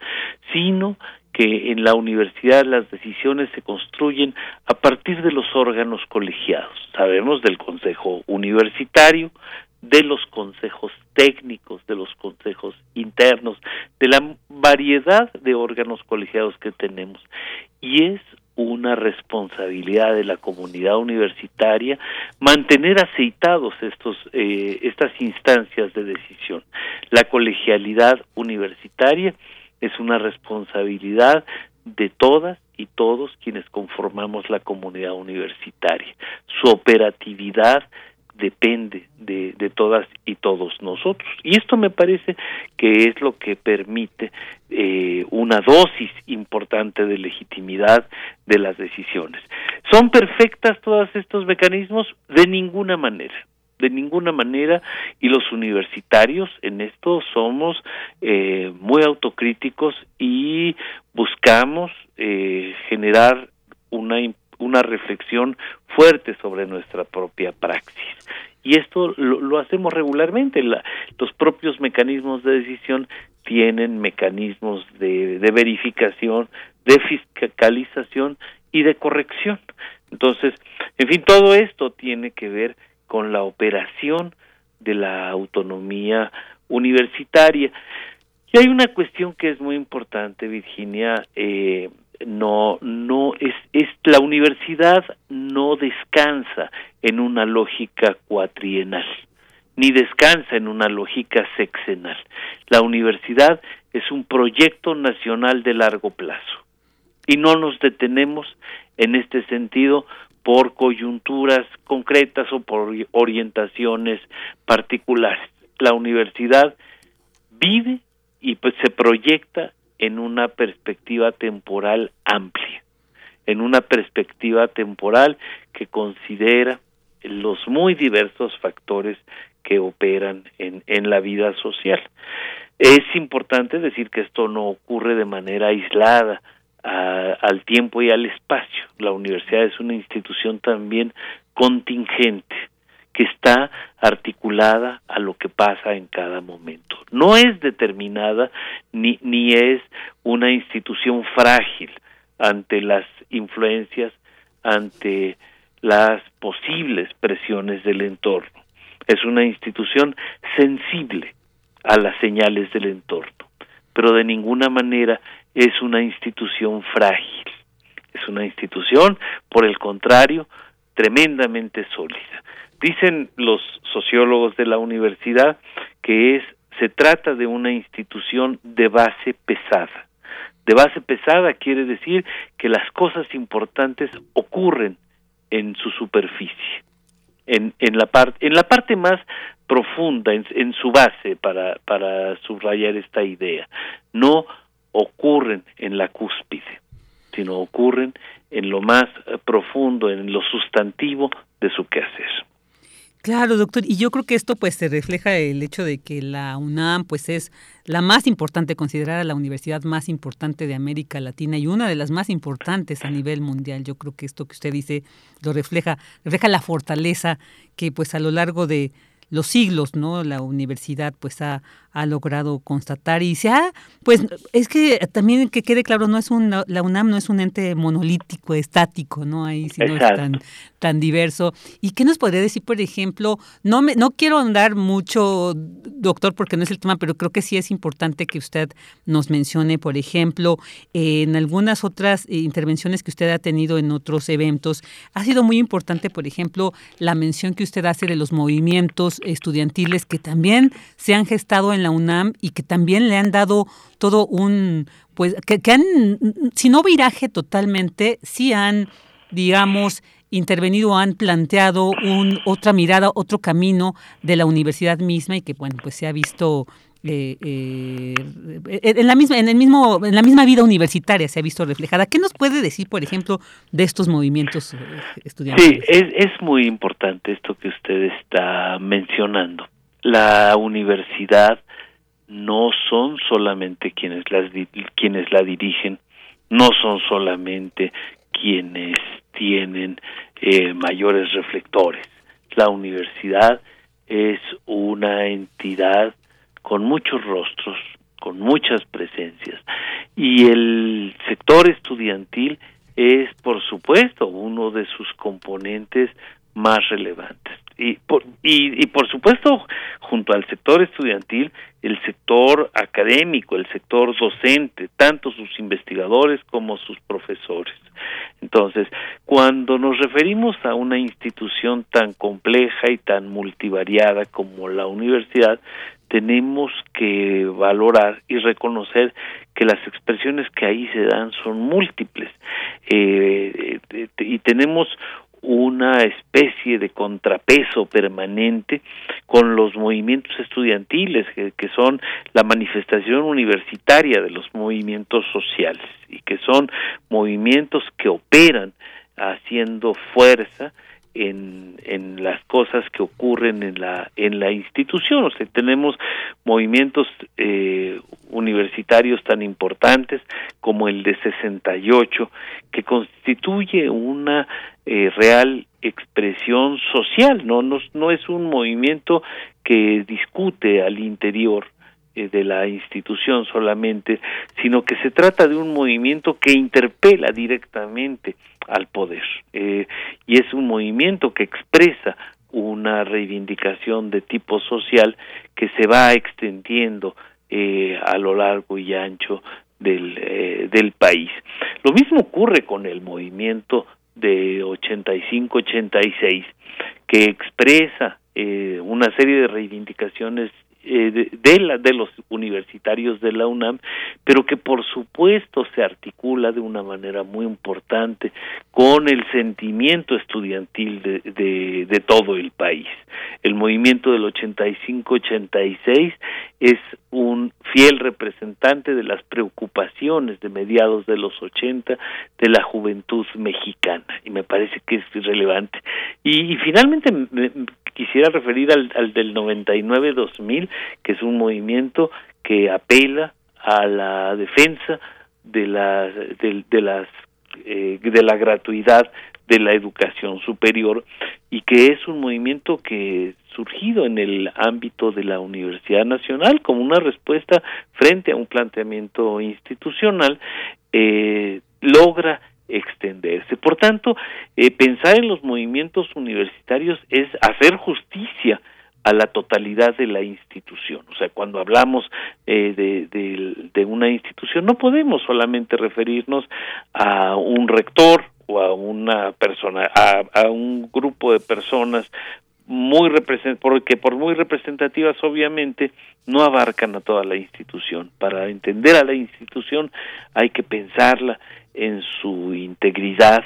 sino que en la universidad las decisiones se construyen a partir de los órganos colegiados. Sabemos del Consejo Universitario, de los consejos técnicos, de los consejos internos, de la variedad de órganos colegiados que tenemos. Y es una responsabilidad de la comunidad universitaria mantener aceitados estos eh, estas instancias de decisión. La colegialidad universitaria es una responsabilidad de todas y todos quienes conformamos la comunidad universitaria. Su operatividad depende de, de, todas y todos nosotros. Y esto me parece que es lo que permite eh, una dosis importante de legitimidad de las decisiones. ¿Son perfectas todos estos mecanismos? De ninguna manera de ninguna manera y los universitarios en esto somos eh, muy autocríticos y buscamos eh, generar una una reflexión fuerte sobre nuestra propia praxis. Y esto lo, hacemos regularmente. los propios mecanismos de decisión tienen mecanismos de, de verificación, de fiscalización y de corrección. Entonces, en fin, todo esto tiene que ver con la operación de la autonomía universitaria. Y hay una cuestión que es muy importante, Virginia, eh, no no es es la universidad no descansa en una lógica cuatrienal ni descansa en una lógica sexenal. La universidad es un proyecto nacional de largo plazo y no nos detenemos en este sentido por coyunturas concretas o por orientaciones particulares. La universidad vive y pues se proyecta en una perspectiva temporal amplia, en una perspectiva temporal que considera los muy diversos factores que operan en, en la vida social. Es importante decir que esto no ocurre de manera aislada al tiempo y al espacio. La universidad es una institución también contingente que está articulada a lo que pasa en cada momento. No es determinada ni, ni es una institución frágil ante las influencias, ante las posibles presiones del entorno. Es una institución sensible a las señales del entorno, pero de ninguna manera es una institución frágil. Es una institución, por el contrario, tremendamente sólida. Dicen los sociólogos de la universidad que es se trata de una institución de base pesada. De base pesada quiere decir que las cosas importantes ocurren en su superficie, en, en la parte en la parte más profunda, en, su base, para, para subrayar esta idea. No ocurren en la cúspide, sino ocurren en lo más profundo, en lo sustantivo de su quehacer. Claro, doctor, y yo creo que esto pues se refleja el hecho de que la UNAM pues es la más importante, considerada la universidad más importante de América Latina y una de las más importantes a nivel mundial. Yo creo que esto que usted dice lo refleja, refleja la fortaleza que pues a lo largo de los siglos, ¿no? La universidad pues ha, ha logrado constatar y se ha, pues es que también que quede claro, no es un, la UNAM no es un ente monolítico, estático, ¿no? Ahí sino es tan, tan diverso. ¿Y qué nos podría decir, por ejemplo? No, me, no quiero andar mucho, doctor, porque no es el tema, pero creo que sí es importante que usted nos mencione, por ejemplo, en algunas otras intervenciones que usted ha tenido en otros eventos, ha sido muy importante, por ejemplo, la mención que usted hace de los movimientos estudiantiles que también se han gestado en la UNAM y que también le han dado todo un, pues, que, han, si no viraje totalmente, sí han, digamos, intervenido, han planteado un, otra mirada, otro camino de la universidad misma y que, bueno, pues se ha visto eh, eh, en la misma en el mismo en la misma vida universitaria se ha visto reflejada. ¿Qué nos puede decir, por ejemplo, de estos movimientos eh, estudiantiles? Sí, es muy importante esto que usted está mencionando la universidad no son solamente quienes las quienes la dirigen, no son solamente quienes tienen eh, mayores reflectores. La universidad es una entidad con muchos rostros, con muchas presencias y el sector estudiantil es, por supuesto, uno de sus componentes más relevantes y por, y, y por supuesto junto al sector estudiantil el sector académico el sector docente tanto sus investigadores como sus profesores. Entonces cuando nos referimos a una institución tan compleja y tan multivariada como la universidad tenemos que valorar y reconocer que las expresiones que ahí se dan son múltiples. Eh, eh y tenemos una especie de contrapeso permanente con los movimientos estudiantiles, que, son la manifestación universitaria de los movimientos sociales y que son movimientos que operan haciendo fuerza en, en las cosas que ocurren en la en la institución. O sea tenemos movimientos eh, universitarios tan importantes como el de 68 que constituye una eh, real expresión social no, no no es un movimiento que discute al interior de la institución solamente, sino que se trata de un movimiento que interpela directamente al poder. Eh, y es un movimiento que expresa una reivindicación de tipo social que se va extendiendo eh, a lo largo y ancho del, del país. Lo mismo ocurre con el movimiento de 85-86, que expresa una serie de reivindicaciones eh, de, la, de los universitarios de la UNAM, pero que por supuesto se articula de una manera muy importante con el sentimiento estudiantil de, de, todo el país. El movimiento del 85-86 es un fiel representante de las preocupaciones de mediados de los 80 de la juventud mexicana y me parece que es relevante. Y, finalmente me, quisiera referir al, al del 99-2000, que es un movimiento que apela a la defensa de la de, de las eh, de la gratuidad de la educación superior y que es un movimiento que surgido en el ámbito de la Universidad Nacional como una respuesta frente a un planteamiento institucional eh, logra extenderse. Por tanto, eh, pensar en los movimientos universitarios es hacer justicia a la totalidad de la institución. O sea, cuando hablamos eh, de, una institución, no podemos solamente referirnos a un rector o a una persona, a, a un grupo de personas muy represent porque por muy representativas obviamente no abarcan a toda la institución. Para entender a la institución hay que pensarla en su integridad,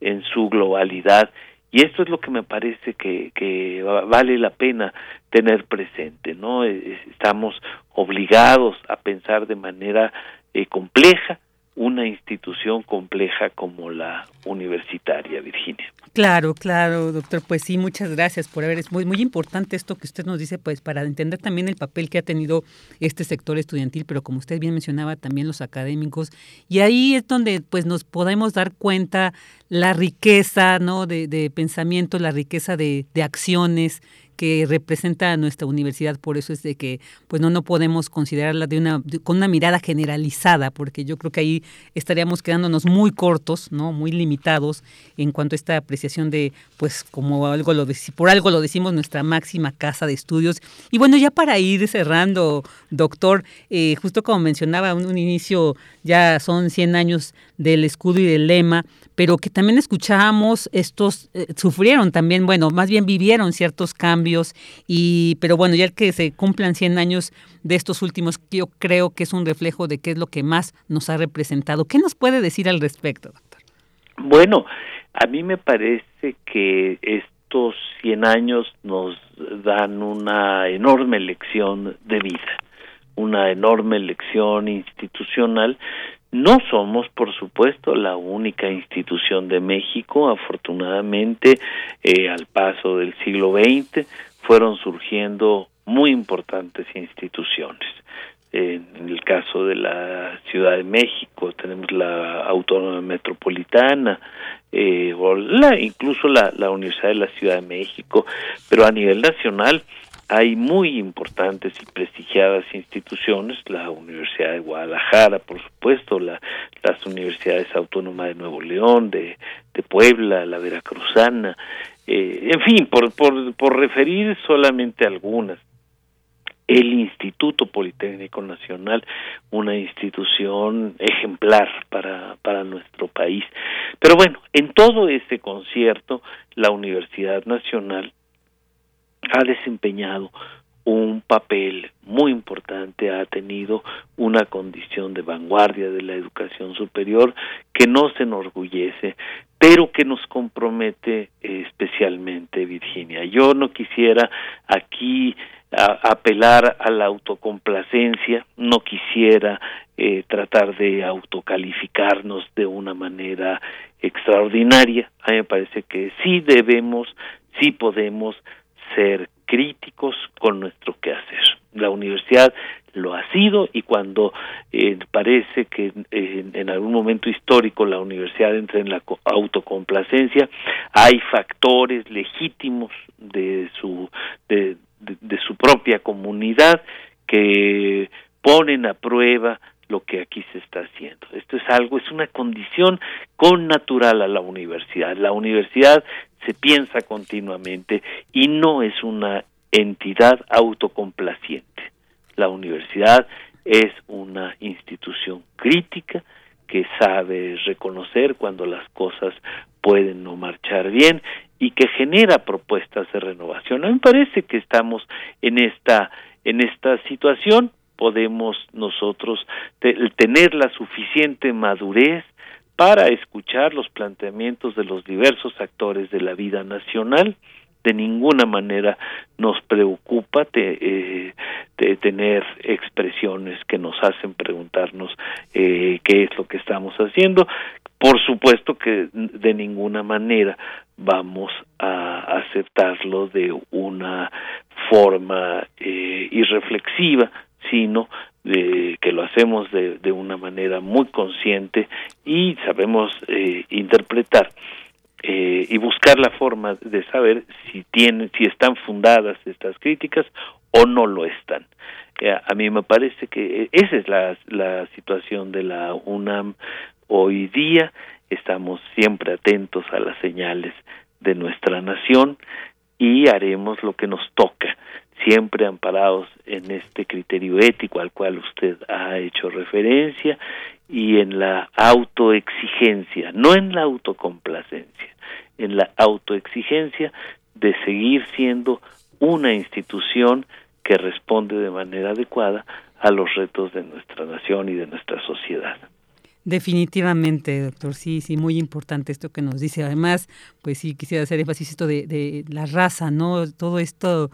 en su globalidad. Y esto es lo que me parece que, que vale la pena tener presente, ¿no? Estamos obligados a pensar de manera eh, compleja una institución compleja como la universitaria, Virginia. Claro, claro, doctor. Pues sí, muchas gracias por haber. Es muy, muy importante esto que usted nos dice, pues para entender también el papel que ha tenido este sector estudiantil, pero como usted bien mencionaba, también los académicos. Y ahí es donde pues nos podemos dar cuenta la riqueza, ¿no? De, de pensamiento, la riqueza de, de acciones que representa a nuestra universidad, por eso es de que pues no no podemos considerarla de una con una mirada generalizada, porque yo creo que ahí estaríamos quedándonos muy cortos, ¿no? Muy limitados en cuanto a esta apreciación de pues como algo lo por algo lo decimos nuestra máxima casa de estudios. Y bueno, ya para ir cerrando, doctor, eh, justo como mencionaba un, un inicio ya son 100 años del escudo y del lema, pero que también escuchábamos estos eh, sufrieron también, bueno, más bien vivieron ciertos cambios y pero bueno, ya que se cumplan 100 años de estos últimos, yo creo que es un reflejo de qué es lo que más nos ha representado. ¿Qué nos puede decir al respecto, doctor? Bueno, a mí me parece que estos 100 años nos dan una enorme lección de vida, una enorme lección institucional no somos, por supuesto, la única institución de México. Afortunadamente, eh, al paso del siglo XX, fueron surgiendo muy importantes instituciones. En el caso de la Ciudad de México tenemos la Autónoma Metropolitana, eh, o la, incluso la, la Universidad de la Ciudad de México, pero a nivel nacional hay muy importantes y prestigiadas instituciones, la Universidad de Guadalajara, por supuesto, la, las universidades autónomas de Nuevo León, de, Puebla, la Veracruzana, eh, en fin, por referir solamente algunas. El Instituto Politécnico Nacional, una institución ejemplar para, para nuestro país. Pero bueno, en todo este concierto, la Universidad Nacional ha desempeñado un papel muy importante, ha tenido una condición de vanguardia de la educación superior que no se enorgullece, pero que nos compromete especialmente, Virginia. Yo no quisiera aquí apelar a la autocomplacencia, no quisiera eh, tratar de autocalificarnos de una manera extraordinaria. A mí me parece que sí debemos, sí podemos ser críticos con nuestro quehacer. La universidad lo ha sido y cuando eh, parece que en algún momento histórico la universidad entra en la autocomplacencia, hay factores legítimos de su de, de su propia comunidad que ponen a prueba lo que aquí se está haciendo. Esto es algo, es una condición con natural a la universidad. La universidad se piensa continuamente y no es una entidad autocomplaciente. La universidad es una institución crítica que sabe reconocer cuando las cosas pueden no marchar bien y que genera propuestas de renovación. A mí me parece que estamos en esta en esta situación podemos nosotros tener la suficiente madurez para escuchar los planteamientos de los diversos actores de la vida nacional. De ninguna manera nos preocupa eh, de tener expresiones que nos hacen preguntarnos eh, qué es lo que estamos haciendo. Por supuesto que de ninguna manera vamos a aceptarlo de una forma eh, irreflexiva, sino de, que lo hacemos de, de, una manera muy consciente y sabemos eh, interpretar eh, y buscar la forma de saber si tienen, si están fundadas estas críticas o no lo están. Eh, a mí me parece que esa es la, la situación de la UNAM hoy día. Estamos siempre atentos a las señales de nuestra nación y haremos lo que nos toca siempre amparados en este criterio ético al cual usted ha hecho referencia y en la autoexigencia, no en la autocomplacencia, en la autoexigencia de seguir siendo una institución que responde de manera adecuada a los retos de nuestra nación y de nuestra sociedad. Definitivamente, doctor, sí, sí, muy importante esto que nos dice. Además, pues sí, quisiera hacer énfasis esto de, de la raza, ¿no? Todo esto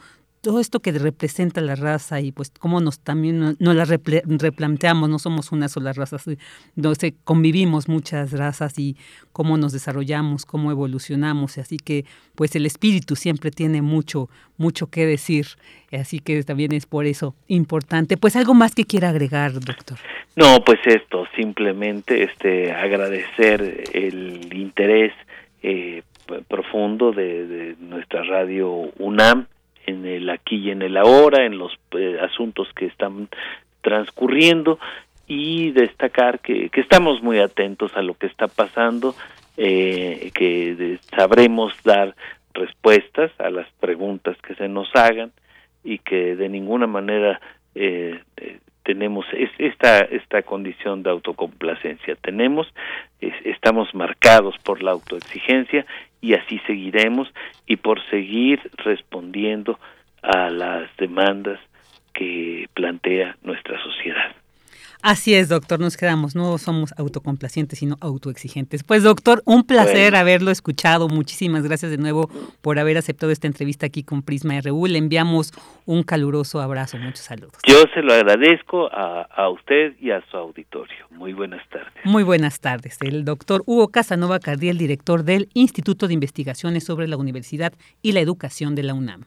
todo esto que representa la raza y pues cómo nos también no la replanteamos, no somos una sola raza, sé, convivimos muchas razas y cómo nos desarrollamos, cómo evolucionamos, así que pues el espíritu siempre tiene mucho, mucho que decir, así que también es por eso importante. Pues algo más que quiera agregar, doctor. No, pues esto, simplemente este agradecer el interés eh, profundo de, de nuestra radio UNAM en el aquí y en el ahora, en los eh, asuntos que están transcurriendo y destacar que, que, estamos muy atentos a lo que está pasando, eh, que sabremos dar respuestas a las preguntas que se nos hagan y que de ninguna manera eh, eh tenemos esta esta condición de autocomplacencia. Tenemos estamos marcados por la autoexigencia y así seguiremos y por seguir respondiendo a las demandas que plantea nuestra sociedad. Así es, doctor, nos quedamos, no somos autocomplacientes, sino autoexigentes. Pues, doctor, un placer haberlo escuchado. Muchísimas gracias de nuevo por haber aceptado esta entrevista aquí con Prisma RU. Le enviamos un caluroso abrazo, muchos saludos. Yo se lo agradezco a, a usted y a su auditorio. Muy buenas tardes. Muy buenas tardes. El doctor Hugo Casanova Cardiel, director del Instituto de Investigaciones sobre la Universidad y la Educación de la UNAM.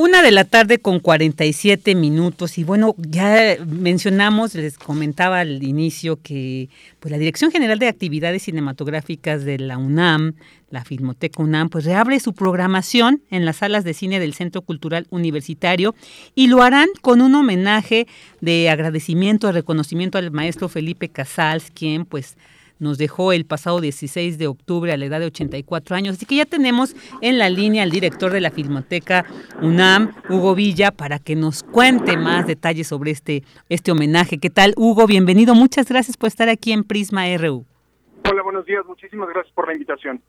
Una de la tarde con 47 minutos y bueno, ya mencionamos, les comentaba al inicio que pues la Dirección General de Actividades Cinematográficas de la UNAM, la Filmoteca UNAM, pues reabre su programación en las salas de cine del Centro Cultural Universitario y lo harán con un homenaje de agradecimiento, de reconocimiento al maestro Felipe Casals, quien pues nos dejó el pasado 16 de octubre a la edad de 84 años. Así que ya tenemos en la línea al director de la Filmoteca UNAM, Hugo Villa, para que nos cuente más detalles sobre este, este homenaje. ¿Qué tal, Hugo? Bienvenido. Muchas gracias por estar aquí en Prisma RU. Hola, buenos días. Muchísimas gracias por la invitación.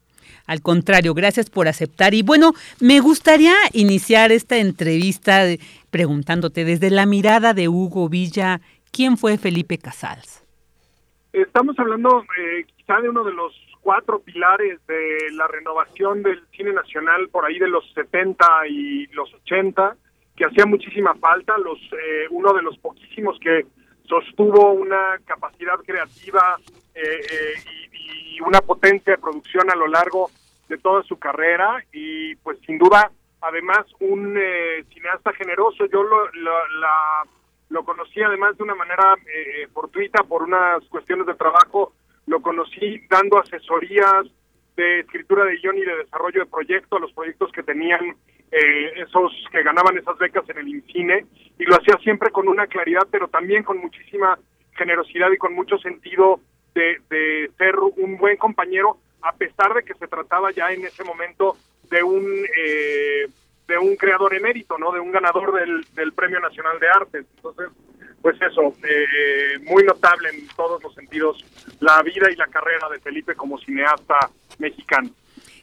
Al contrario, gracias por aceptar. Y bueno, me gustaría iniciar esta entrevista preguntándote desde la mirada de Hugo Villa, ¿quién fue Felipe Casals? Estamos hablando eh, quizá de uno de los cuatro pilares de la renovación del cine nacional por ahí de los 70 y los 80, que hacía muchísima falta, los eh, uno de los poquísimos que sostuvo una capacidad creativa eh, y, y, una potencia de producción a lo largo de toda su carrera y pues sin duda además un cineasta generoso. Yo lo, la lo conocí además de una manera eh, fortuita por unas cuestiones de trabajo, lo conocí dando asesorías de escritura de guion y de desarrollo de proyectos, a los proyectos que tenían eh, esos que ganaban esas becas en el INCINE, y lo hacía siempre con una claridad, pero también con muchísima generosidad y con mucho sentido de, de ser un buen compañero, a pesar de que se trataba ya en ese momento de un eh, de un creador emérito, ¿no? De un ganador del, Premio Nacional de Artes. Entonces, pues eso, eh, muy notable en todos los sentidos la vida y la carrera de Felipe como cineasta mexicano.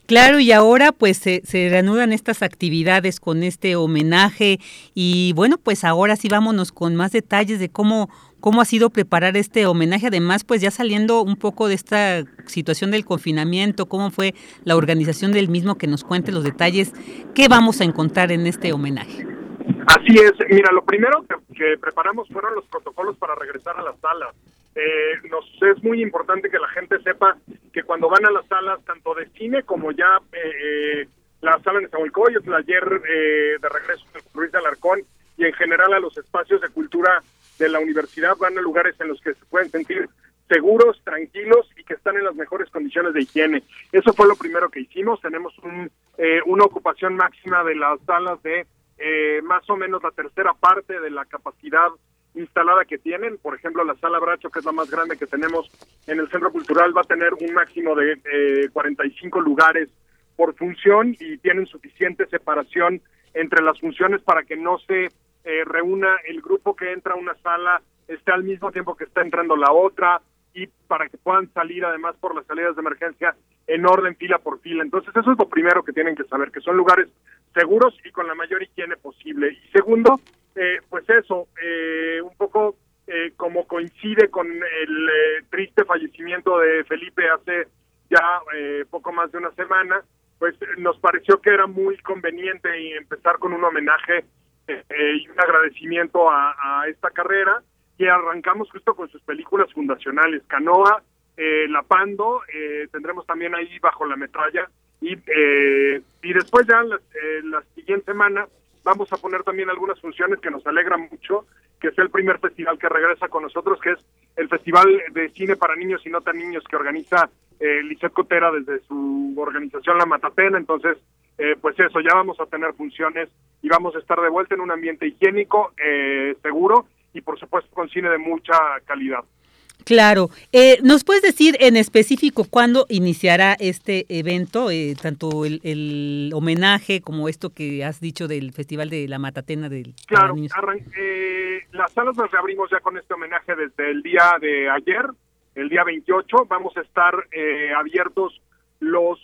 Claro, y ahora pues se, reanudan estas actividades con este homenaje y bueno, pues ahora sí vámonos con más detalles de cómo cómo ha sido preparar este homenaje, además pues ya saliendo un poco de esta situación del confinamiento, cómo fue la organización del mismo, que nos cuente los detalles, qué vamos a encontrar en este homenaje. Así es, mira, lo primero que, preparamos fueron los protocolos para regresar a las salas. Eh, nos es muy importante que la gente sepa que cuando van a las salas, tanto de cine como ya eh, eh la sala de el ayer eh, de regreso de Ruiz de Alarcón y en general a los espacios de cultura de la universidad van a lugares en los que se pueden sentir seguros, tranquilos y que están en las mejores condiciones de higiene. Eso fue lo primero que hicimos. Tenemos eh, una ocupación máxima de las salas de eh, más o menos la tercera parte de la capacidad instalada que tienen. Por ejemplo, la sala Bracho, que es la más grande que tenemos en el Centro Cultural, va a tener un máximo de eh, 45 lugares por función y tienen suficiente separación entre las funciones para que no se eh, reúna el grupo que entra a una sala, esté al mismo tiempo que está entrando la otra y para que puedan salir además por las salidas de emergencia en orden fila por fila. Entonces eso es lo primero que tienen que saber, que son lugares seguros y con la mayor higiene posible. Y segundo, eh, pues eso, eh, un poco eh, como coincide con el eh, triste fallecimiento de Felipe hace ya eh, poco más de una semana, pues nos pareció que era muy conveniente empezar con un homenaje eh, y un agradecimiento a, esta carrera y arrancamos justo con sus películas fundacionales, Canoa, eh, La Pando, eh, tendremos también ahí bajo la metralla y, y después ya la, la siguiente semana vamos a poner también algunas funciones que nos alegran mucho, que es el primer festival que regresa con nosotros, que es el Festival de Cine para Niños y No Tan Niños que organiza eh, Cotera desde su organización La Matatena. Entonces, eh, pues eso, ya vamos a tener funciones y vamos a estar de vuelta en un ambiente higiénico, eh, seguro y por supuesto con cine de mucha calidad. Claro. Eh, ¿Nos puedes decir en específico cuándo iniciará este evento, eh, tanto el, homenaje como esto que has dicho del Festival de la Matatena del Claro, eh, las salas las reabrimos ya con este homenaje desde el día de ayer, el día 28. Vamos a estar eh, abiertos los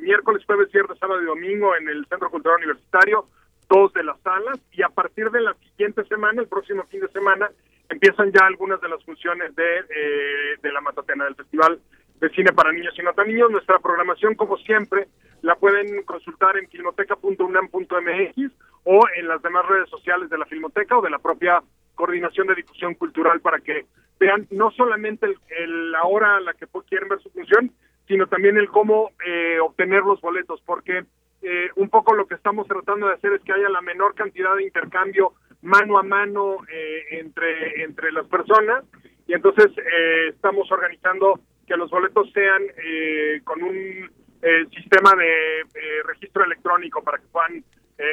miércoles, jueves, viernes, sábado y domingo en el Centro Cultural Universitario, dos de las salas, y a partir de la siguiente semana, el próximo fin de semana, empiezan ya algunas de las funciones de, eh, de la Matatena del Festival de Cine para Niños y No Tan Niños. Nuestra programación, como siempre, la pueden consultar en filmoteca.unam.mx o en las demás redes sociales de la Filmoteca o de la propia Coordinación de Difusión Cultural para que vean no solamente el, la hora a la que quieren ver su función, sino también el cómo eh, obtener los boletos, porque eh, un poco lo que estamos tratando de hacer es que haya la menor cantidad de intercambio mano a mano eh, entre, entre las personas y entonces eh, estamos organizando que los boletos sean con un sistema de registro electrónico para que puedan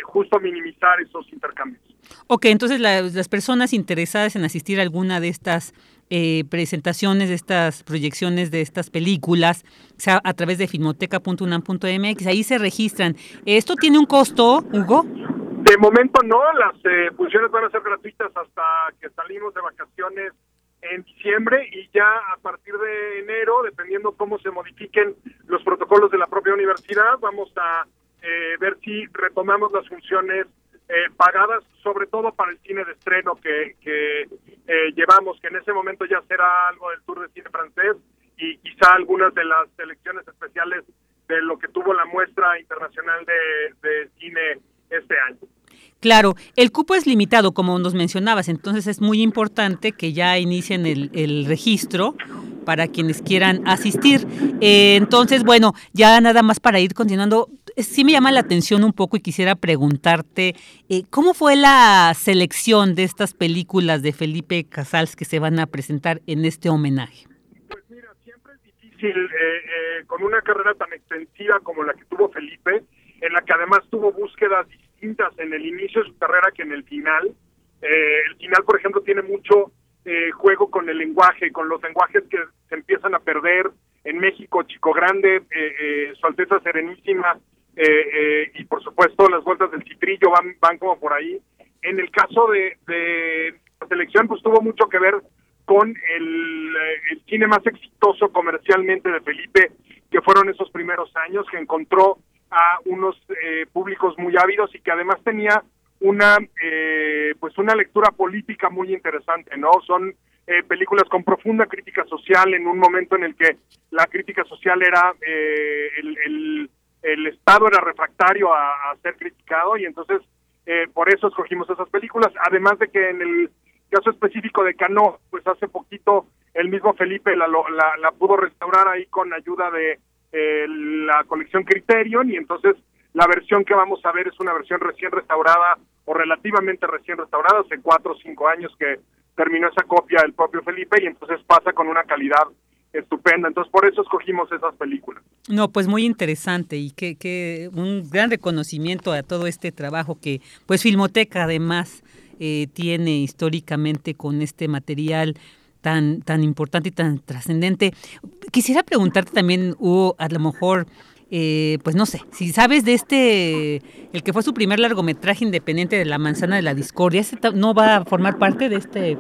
justo minimizar esos intercambios. Ok, entonces las personas interesadas en asistir a alguna de estas presentaciones, de estas proyecciones, de estas películas, a través de filmoteca.unam.mx, ahí se registran. ¿Esto tiene un costo, Hugo? De momento no, las eh, funciones van a ser gratuitas hasta que salimos de vacaciones en diciembre y ya a partir de enero, dependiendo cómo se modifiquen los protocolos de la propia universidad, vamos a eh, ver si retomamos las funciones eh, pagadas, sobre todo para el cine de estreno que, que llevamos, que en ese momento ya será algo del Tour de Cine francés y quizá algunas de las selecciones especiales de lo que tuvo la muestra internacional de, de cine este año. Claro, el cupo es limitado, como nos mencionabas, entonces es muy importante que ya inicien el, registro para quienes quieran asistir. Eh, entonces, bueno, ya nada más para ir continuando, sí me llama la atención un poco y quisiera preguntarte, eh, ¿cómo fue la selección de estas películas de Felipe Casals que se van a presentar en este homenaje? Pues mira, siempre es difícil, eh, con una carrera tan extensiva como la que tuvo Felipe, en la que además tuvo búsquedas en el inicio de su carrera que en el final. Eh, el final, por ejemplo, tiene mucho eh, juego con el lenguaje, con los lenguajes que se empiezan a perder en México, Chico Grande, eh, Su Alteza Serenísima y por supuesto las vueltas del citrillo van, van como por ahí. En el caso de, la selección, pues tuvo mucho que ver con el, el, cine más exitoso comercialmente de Felipe, que fueron esos primeros años, que encontró a unos eh, públicos muy ávidos y que además tenía una eh, pues una lectura política muy interesante no son eh, películas con profunda crítica social en un momento en el que la crítica social era el, el, el, estado era refractario a, ser criticado y entonces por eso escogimos esas películas. Además de que en el caso específico de Cano pues hace poquito el mismo Felipe la, la, la pudo restaurar ahí con ayuda de eh, la colección Criterion y entonces la versión que vamos a ver es una versión recién restaurada o relativamente recién restaurada, hace cuatro o cinco años que terminó esa copia el propio Felipe y entonces pasa con una calidad estupenda. Entonces por eso escogimos esas películas. No, pues muy interesante y que, que un gran reconocimiento a todo este trabajo que pues Filmoteca además eh, tiene históricamente con este material tan, tan importante y tan trascendente. Quisiera preguntarte también, Hugo, a lo mejor, eh, pues no sé, si sabes de este, el que fue su primer largometraje independiente de La Manzana de la Discordia, no va a formar parte de este?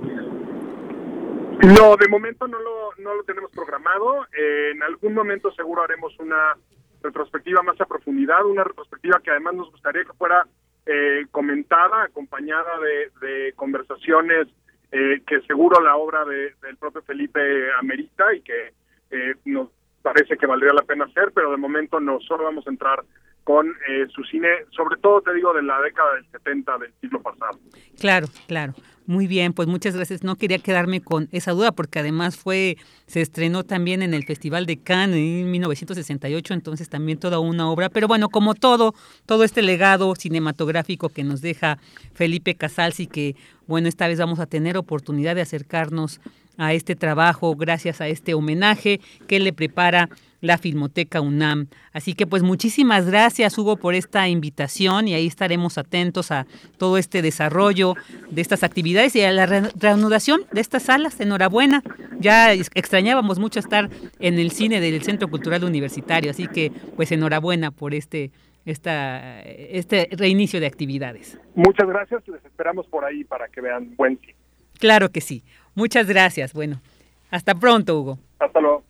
No, de momento no lo, no lo tenemos programado. Eh, en algún momento seguro haremos una retrospectiva más a profundidad, una retrospectiva que además nos gustaría que fuera eh, comentada, acompañada de, de conversaciones eh, que seguro la obra de, del propio Felipe amerita y que eh, nos parece que valdría la pena hacer, pero de momento no, solo vamos a entrar con eh, su cine, sobre todo te digo de la década del 70 del siglo pasado. Claro, claro. Muy bien, pues muchas gracias. No quería quedarme con esa duda porque además fue, se estrenó también en el Festival de Cannes en 1968, entonces también toda una obra. Pero bueno, como todo, todo este legado cinematográfico que nos deja Felipe Casals y que, bueno, esta vez vamos a tener oportunidad de acercarnos a este trabajo gracias a este homenaje que le prepara la Filmoteca UNAM. Así que pues muchísimas gracias Hugo por esta invitación y ahí estaremos atentos a todo este desarrollo de estas actividades y a la reanudación de estas salas. Enhorabuena, ya extrañábamos mucho estar en el cine del Centro Cultural Universitario, así que pues enhorabuena por este esta, este reinicio de actividades. Muchas gracias, les esperamos por ahí para que vean buen cine. Claro que sí. Muchas gracias. Bueno, hasta pronto, Hugo. Hasta luego.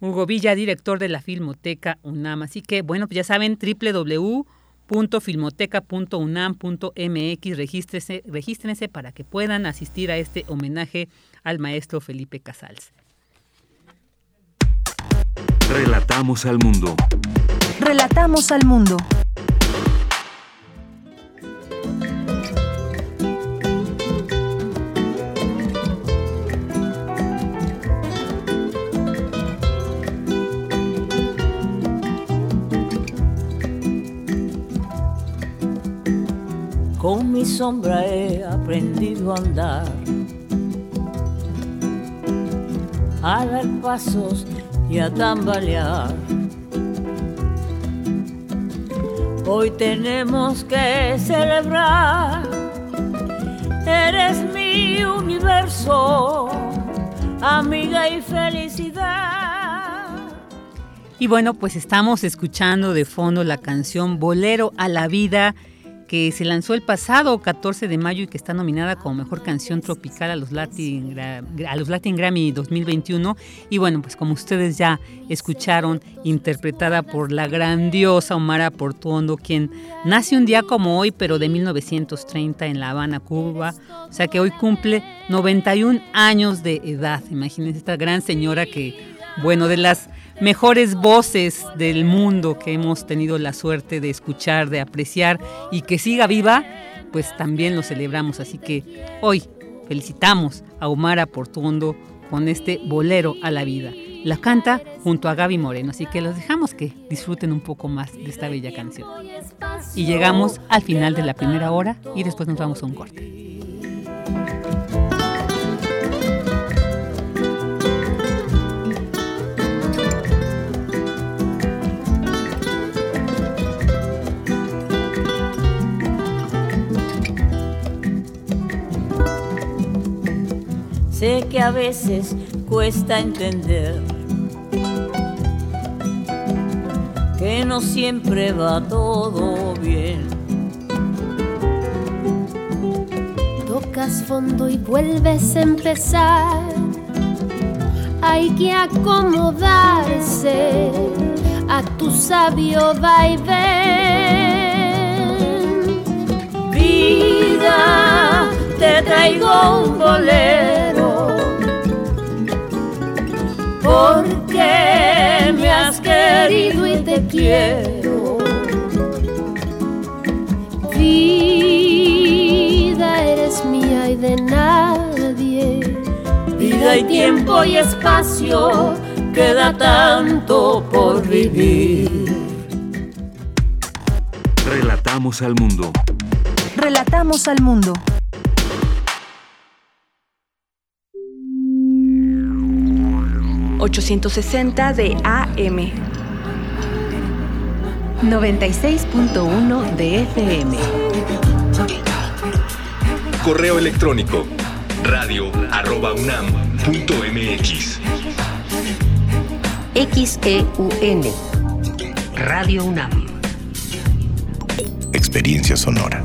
Hugo Villa, director de la Filmoteca UNAM. Así que, bueno, pues ya saben, www.filmoteca.unam.mx, regístrense, regístrense para que puedan asistir a este homenaje al maestro Felipe Casals. Relatamos al mundo. Relatamos al mundo. Con mi sombra he aprendido a andar, a dar pasos y a tambalear. Hoy tenemos que celebrar, eres mi universo, amiga y felicidad. Y bueno, pues estamos escuchando de fondo la canción Bolero a la Vida que se lanzó el pasado 14 de mayo y que está nominada como mejor canción tropical a los Latin, a los Latin Grammy 2021. Y bueno, pues como ustedes ya escucharon, interpretada por la grandiosa Omara Portuondo, quien nace un día como hoy, pero de 1930 en La Habana, Cuba. O sea que hoy cumple 91 años de edad. Imagínense esta gran señora que, bueno, de las mejores voces del mundo que hemos tenido la suerte de escuchar, de apreciar y que siga viva, pues también lo celebramos. Así que hoy felicitamos a Omar Portuondo con este bolero a la vida. La canta junto a Gaby Moreno, así que los dejamos que disfruten un poco más de esta bella canción. Y llegamos al final de la primera hora y después nos vamos a un corte. Sé que a veces cuesta entender que no siempre va todo bien. Tocas fondo y vuelves a empezar. Hay que acomodarse a tu sabio vaivén. Vida, te traigo un bolero porque me has querido y te quiero. Vida eres mía y de nadie. Vida y tiempo y espacio, queda tanto por vivir. Relatamos al mundo. Relatamos al mundo. 860 de AM. 96.1 de FM. Correo electrónico radio arroba unam punto mx. XEUN Radio UNAM. Experiencia sonora.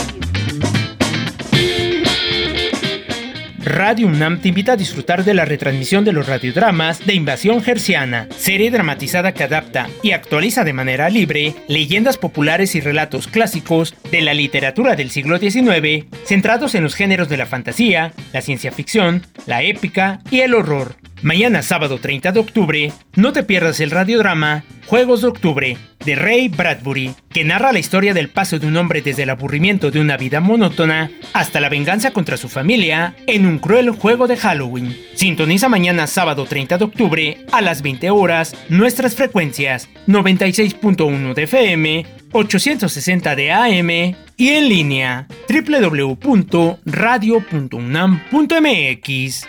Radio UNAM te invita a disfrutar de la retransmisión de los radiodramas de Invasión Gerciana, serie dramatizada que adapta y actualiza de manera libre leyendas populares y relatos clásicos de la literatura del siglo XIX, centrados en los géneros de la fantasía, la ciencia ficción, la épica y el horror. Mañana sábado 30 de octubre, no te pierdas el radiodrama Juegos de Octubre de Ray Bradbury, que narra la historia del paso de un hombre desde el aburrimiento de una vida monótona hasta la venganza contra su familia en un cruel juego de Halloween. Sintoniza mañana sábado 30 de octubre a las 20 horas nuestras frecuencias 96.1 de FM, 860 de AM y en línea www.radio.unam.mx.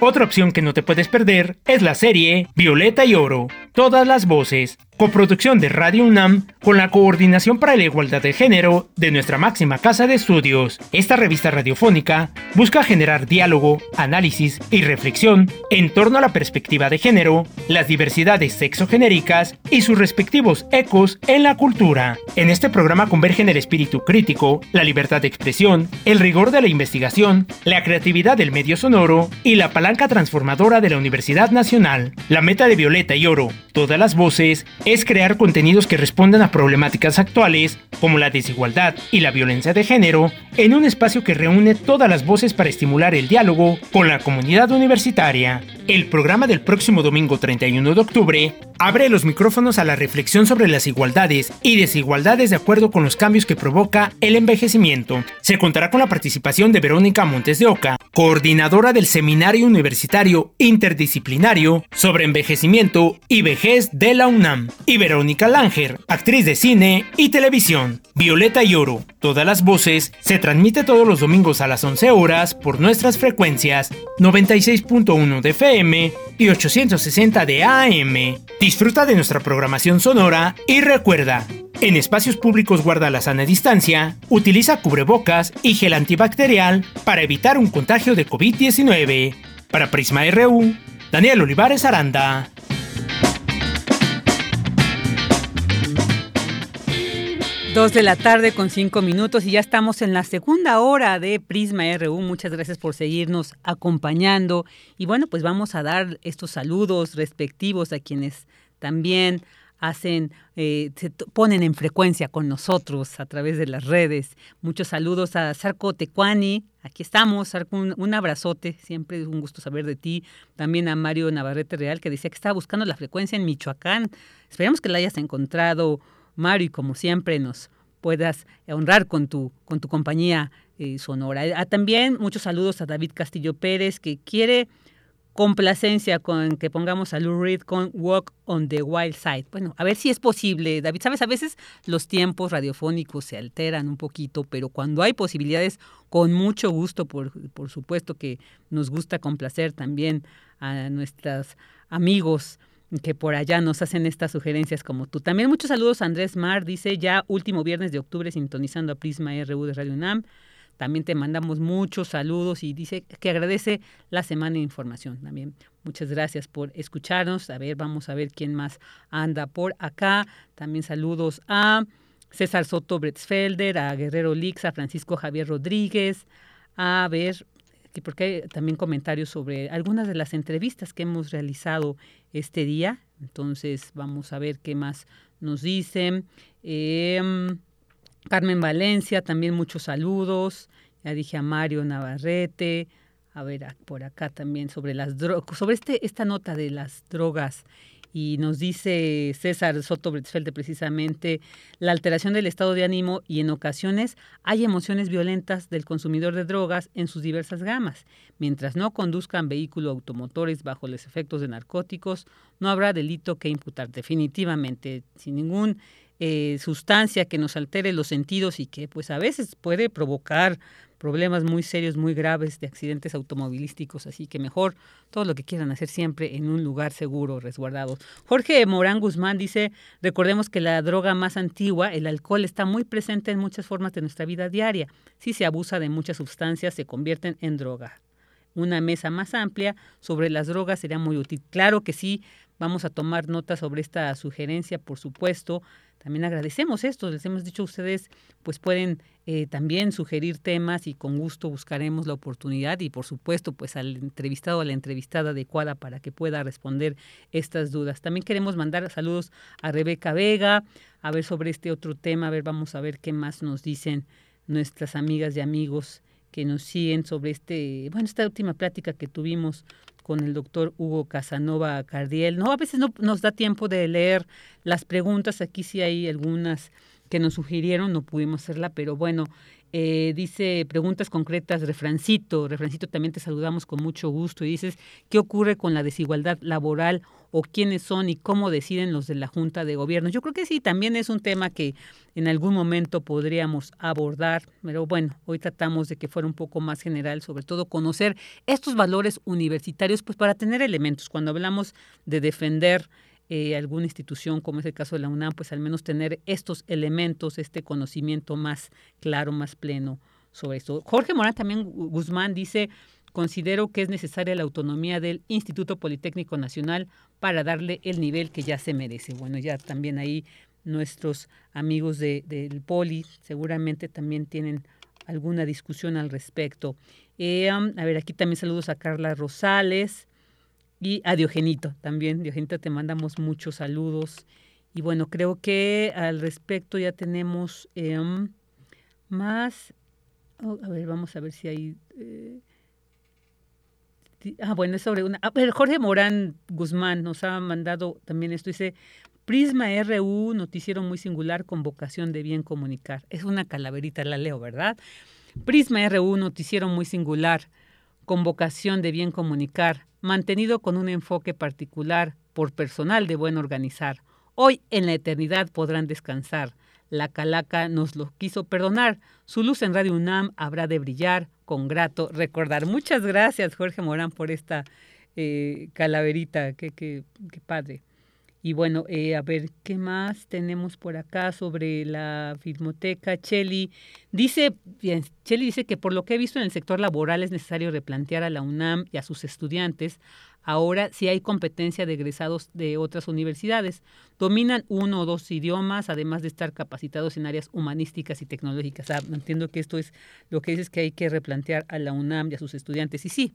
Otra opción que no te puedes perder es la serie Violeta y Oro, todas las voces, coproducción de Radio UNAM con la Coordinación para la Igualdad de Género de nuestra máxima casa de estudios. Esta revista radiofónica busca generar diálogo, análisis y reflexión en torno a la perspectiva de género, las diversidades sexogenéricas y sus respectivos ecos en la cultura. En este programa convergen el espíritu crítico, la libertad de expresión, el rigor de la investigación, la creatividad del medio sonoro y la palanca transformadora de la Universidad Nacional. La meta de Violeta y Oro, todas las voces, es crear contenidos que respondan a problemáticas actuales como la desigualdad y la violencia de género en un espacio que reúne todas las voces para estimular el diálogo con la comunidad universitaria. El programa del próximo domingo 31 de octubre abre los micrófonos a la reflexión sobre las igualdades y desigualdades de acuerdo con los cambios que provoca el envejecimiento. Se contará con la participación de Verónica Montes de Oca, coordinadora del Seminario Universitario Interdisciplinario sobre Envejecimiento y Vejez de la UNAM, y Verónica Langer, actriz de cine y televisión. Violeta y Oro, todas las voces, se transmite todos los domingos a las 11 horas por nuestras frecuencias 96.1 de FM y 860 de AM. Disfruta de nuestra programación sonora y recuerda, en espacios públicos guarda la sana distancia, utiliza cubrebocas y gel antibacterial para evitar un contagio de COVID-19. Para Prisma RU, Daniel Olivares Aranda. Dos de la tarde con cinco minutos y ya estamos en la segunda hora de Prisma RU. Muchas gracias por seguirnos acompañando. Y bueno, pues vamos a dar estos saludos respectivos a quienes también hacen, eh, se ponen en frecuencia con nosotros a través de las redes. Muchos saludos a Sarco Tecuani, aquí estamos, Sarco, un, un, abrazote, siempre es un gusto saber de ti. También a Mario Navarrete Real, que decía que estaba buscando la frecuencia en Michoacán. Esperamos que la hayas encontrado, Mario, y como siempre nos puedas honrar con tu, con tu compañía eh, sonora. Ah, también muchos saludos a David Castillo Pérez, que quiere complacencia con que pongamos a Lou Reed con Walk on the Wild Side. Bueno, a ver si es posible, David. Sabes, a veces los tiempos radiofónicos se alteran un poquito, pero cuando hay posibilidades, con mucho gusto, por, por supuesto que nos gusta complacer también a nuestros amigos que por allá nos hacen estas sugerencias como tú. También muchos saludos a Andrés Mar, dice ya último viernes de octubre sintonizando a Prisma RU de Radio UNAM. También te mandamos muchos saludos y dice que agradece la semana de información también. Muchas gracias por escucharnos. A ver, vamos a ver quién más anda por acá. También saludos a César Soto Bretzfelder, a Guerrero Lix, a Francisco Javier Rodríguez. A ver, porque hay también comentarios sobre algunas de las entrevistas que hemos realizado este día. Entonces, vamos a ver qué más nos dicen. Eh, Carmen Valencia, también muchos saludos. Ya dije a Mario Navarrete. A ver, por acá también sobre las drogas, sobre este, esta nota de las drogas. Y nos dice César Soto Bretzfelder precisamente la alteración del estado de ánimo y en ocasiones hay emociones violentas del consumidor de drogas en sus diversas gamas. Mientras no conduzcan vehículos automotores bajo los efectos de narcóticos, no habrá delito que imputar. Definitivamente, sin ningún eh, sustancia que nos altere los sentidos y que pues a veces puede provocar problemas muy serios, muy graves de accidentes automovilísticos, así que mejor todo lo que quieran hacer siempre en un lugar seguro, resguardado. Jorge Morán Guzmán dice, recordemos que la droga más antigua, el alcohol, está muy presente en muchas formas de nuestra vida diaria. Si se abusa de muchas sustancias, se convierten en droga. Una mesa más amplia sobre las drogas sería muy útil. Claro que sí, vamos a tomar nota sobre esta sugerencia, por supuesto. También agradecemos esto, les hemos dicho a ustedes, pues pueden eh, también sugerir temas y con gusto buscaremos la oportunidad y por supuesto pues al entrevistado a la entrevistada adecuada para que pueda responder estas dudas. También queremos mandar saludos a Rebeca Vega, a ver sobre este otro tema, a ver, vamos a ver qué más nos dicen nuestras amigas y amigos que nos siguen sobre este, bueno, esta última plática que tuvimos con el doctor Hugo Casanova Cardiel. No, a veces no nos da tiempo de leer las preguntas, aquí sí hay algunas que nos sugirieron, no pudimos hacerla, pero bueno, eh, dice preguntas concretas, Refrancito. Refrancito, también te saludamos con mucho gusto y dices, ¿qué ocurre con la desigualdad laboral o quiénes son y cómo deciden los de la Junta de Gobierno? Yo creo que sí, también es un tema que en algún momento podríamos abordar, pero bueno, hoy tratamos de que fuera un poco más general, sobre todo conocer estos valores universitarios, pues para tener elementos. Cuando hablamos de defender eh, alguna institución, como es el caso de la UNAM, pues al menos tener estos elementos, este conocimiento más claro, más pleno sobre esto. Jorge Morán también Guzmán dice, considero que es necesaria la autonomía del Instituto Politécnico Nacional para darle el nivel que ya se merece. Bueno, ya también ahí nuestros amigos de, del Poli seguramente también tienen alguna discusión al respecto. Eh, a ver, aquí también saludos a Carla Rosales y a Diogenito también. Diogenito, te mandamos muchos saludos. Y bueno, creo que al respecto ya tenemos em, más. Oh, a ver, vamos a ver si hay. Eh, ah, bueno, es sobre una. Jorge Morán Guzmán nos ha mandado también esto. Dice: Prisma RU, noticiero muy singular con vocación de bien comunicar. Es una calaverita, la leo, ¿verdad? Prisma RU, noticiero muy singular con vocación de bien comunicar mantenido con un enfoque particular por personal de buen organizar. Hoy en la eternidad podrán descansar. La calaca nos lo quiso perdonar. Su luz en Radio UNAM habrá de brillar con grato recordar. Muchas gracias, Jorge Morán, por esta eh, calaverita. Qué, qué, qué padre. Y bueno, eh, a ver, ¿qué más tenemos por acá sobre la filmoteca? Cheli dice, Cheli dice que por lo que he visto en el sector laboral es necesario replantear a la UNAM y a sus estudiantes. Ahora sí hay competencia de egresados de otras universidades. Dominan uno o dos idiomas, además de estar capacitados en áreas humanísticas y tecnológicas. Ah, entiendo que esto es lo que dices que hay que replantear a la UNAM y a sus estudiantes. Y sí,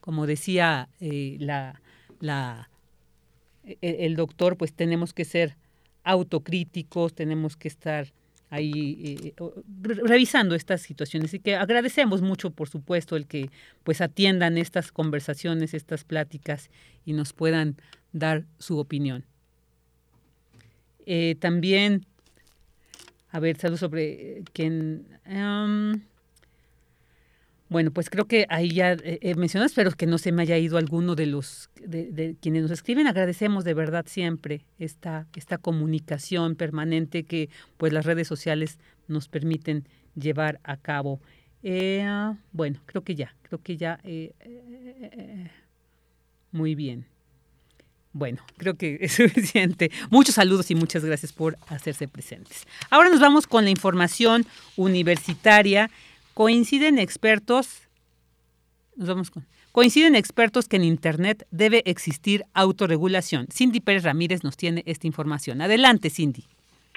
como decía eh, la, la el, doctor, pues tenemos que ser autocríticos, tenemos que estar ahí eh, revisando estas situaciones. Y que agradecemos mucho por supuesto el que pues atiendan estas conversaciones estas pláticas y nos puedan dar su opinión. Eh, también a ver salud sobre quién Bueno, pues creo que ahí ya eh, mencionas, pero que no se me haya ido alguno de los de, quienes nos escriben. Agradecemos de verdad siempre esta esta comunicación permanente que pues las redes sociales nos permiten llevar a cabo. Eh, bueno, creo que ya, creo que ya. Eh, eh, muy bien. Bueno, creo que es suficiente. Muchos saludos y muchas gracias por hacerse presentes. Ahora nos vamos con la información universitaria Coinciden expertos, coinciden expertos que en Internet debe existir autorregulación. Cindy Pérez Ramírez nos tiene esta información. Adelante, Cindy.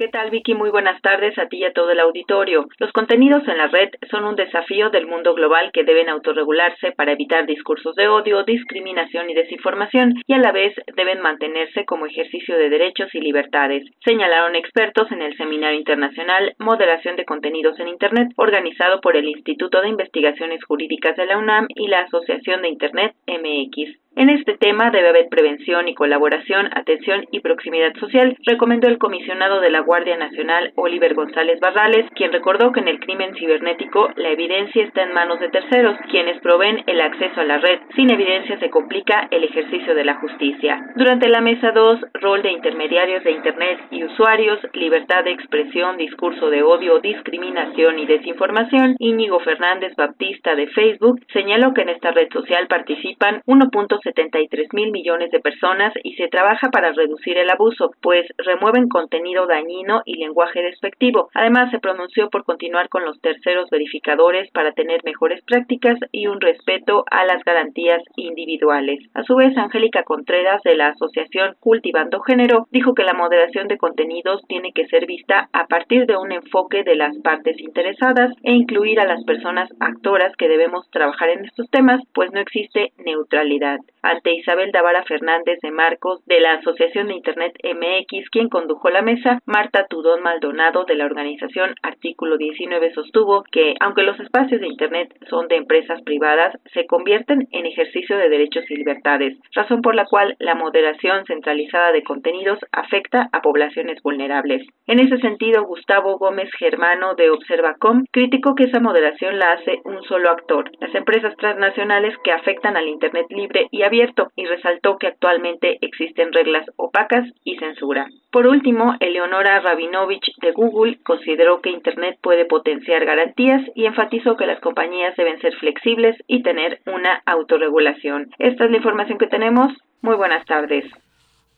¿Qué tal, Vicky? Muy buenas tardes a ti y a todo el auditorio. Los contenidos en la red son un desafío del mundo global que deben autorregularse para evitar discursos de odio, discriminación y desinformación y a la vez deben mantenerse como ejercicio de derechos y libertades, señalaron expertos en el Seminario Internacional Moderación de Contenidos en Internet, organizado por el Instituto de Investigaciones Jurídicas de la UNAM y la Asociación de Internet MX. En este tema debe haber prevención y colaboración, atención y proximidad social, recomendó el comisionado de la Guardia Nacional Oliver González Barrales, quien recordó que en el crimen cibernético la evidencia está en manos de terceros, quienes proveen el acceso a la red. Sin evidencia se complica el ejercicio de la justicia. Durante la mesa 2, rol de intermediarios de Internet y usuarios, libertad de expresión, discurso de odio, discriminación y desinformación, Íñigo Fernández Baptista de Facebook señaló que en esta red social participan 1. 73 mil millones de personas y se trabaja para reducir el abuso, pues remueven contenido dañino y lenguaje despectivo. Además, se pronunció por continuar con los terceros verificadores para tener mejores prácticas y un respeto a las garantías individuales. A su vez, Angélica Contreras de la Asociación Cultivando Género dijo que la moderación de contenidos tiene que ser vista a partir de un enfoque de las partes interesadas e incluir a las personas actoras que debemos trabajar en estos temas, pues no existe neutralidad ante Isabel Davara Fernández de Marcos de la Asociación de Internet MX, quien condujo la mesa, Marta Tudón Maldonado de la organización Artículo 19 sostuvo que, aunque los espacios de Internet son de empresas privadas, se convierten en ejercicio de derechos y libertades, razón por la cual la moderación centralizada de contenidos afecta a poblaciones vulnerables. En ese sentido, Gustavo Gómez Germano de Observacom criticó que esa moderación la hace un solo actor, las empresas transnacionales que afectan al Internet libre y abierto y resaltó que actualmente existen reglas opacas y censura. Por último, Eleonora Rabinovich de Google consideró que Internet puede potenciar garantías y enfatizó que las compañías deben ser flexibles y tener una autorregulación. Esta es la información que tenemos. Muy buenas tardes.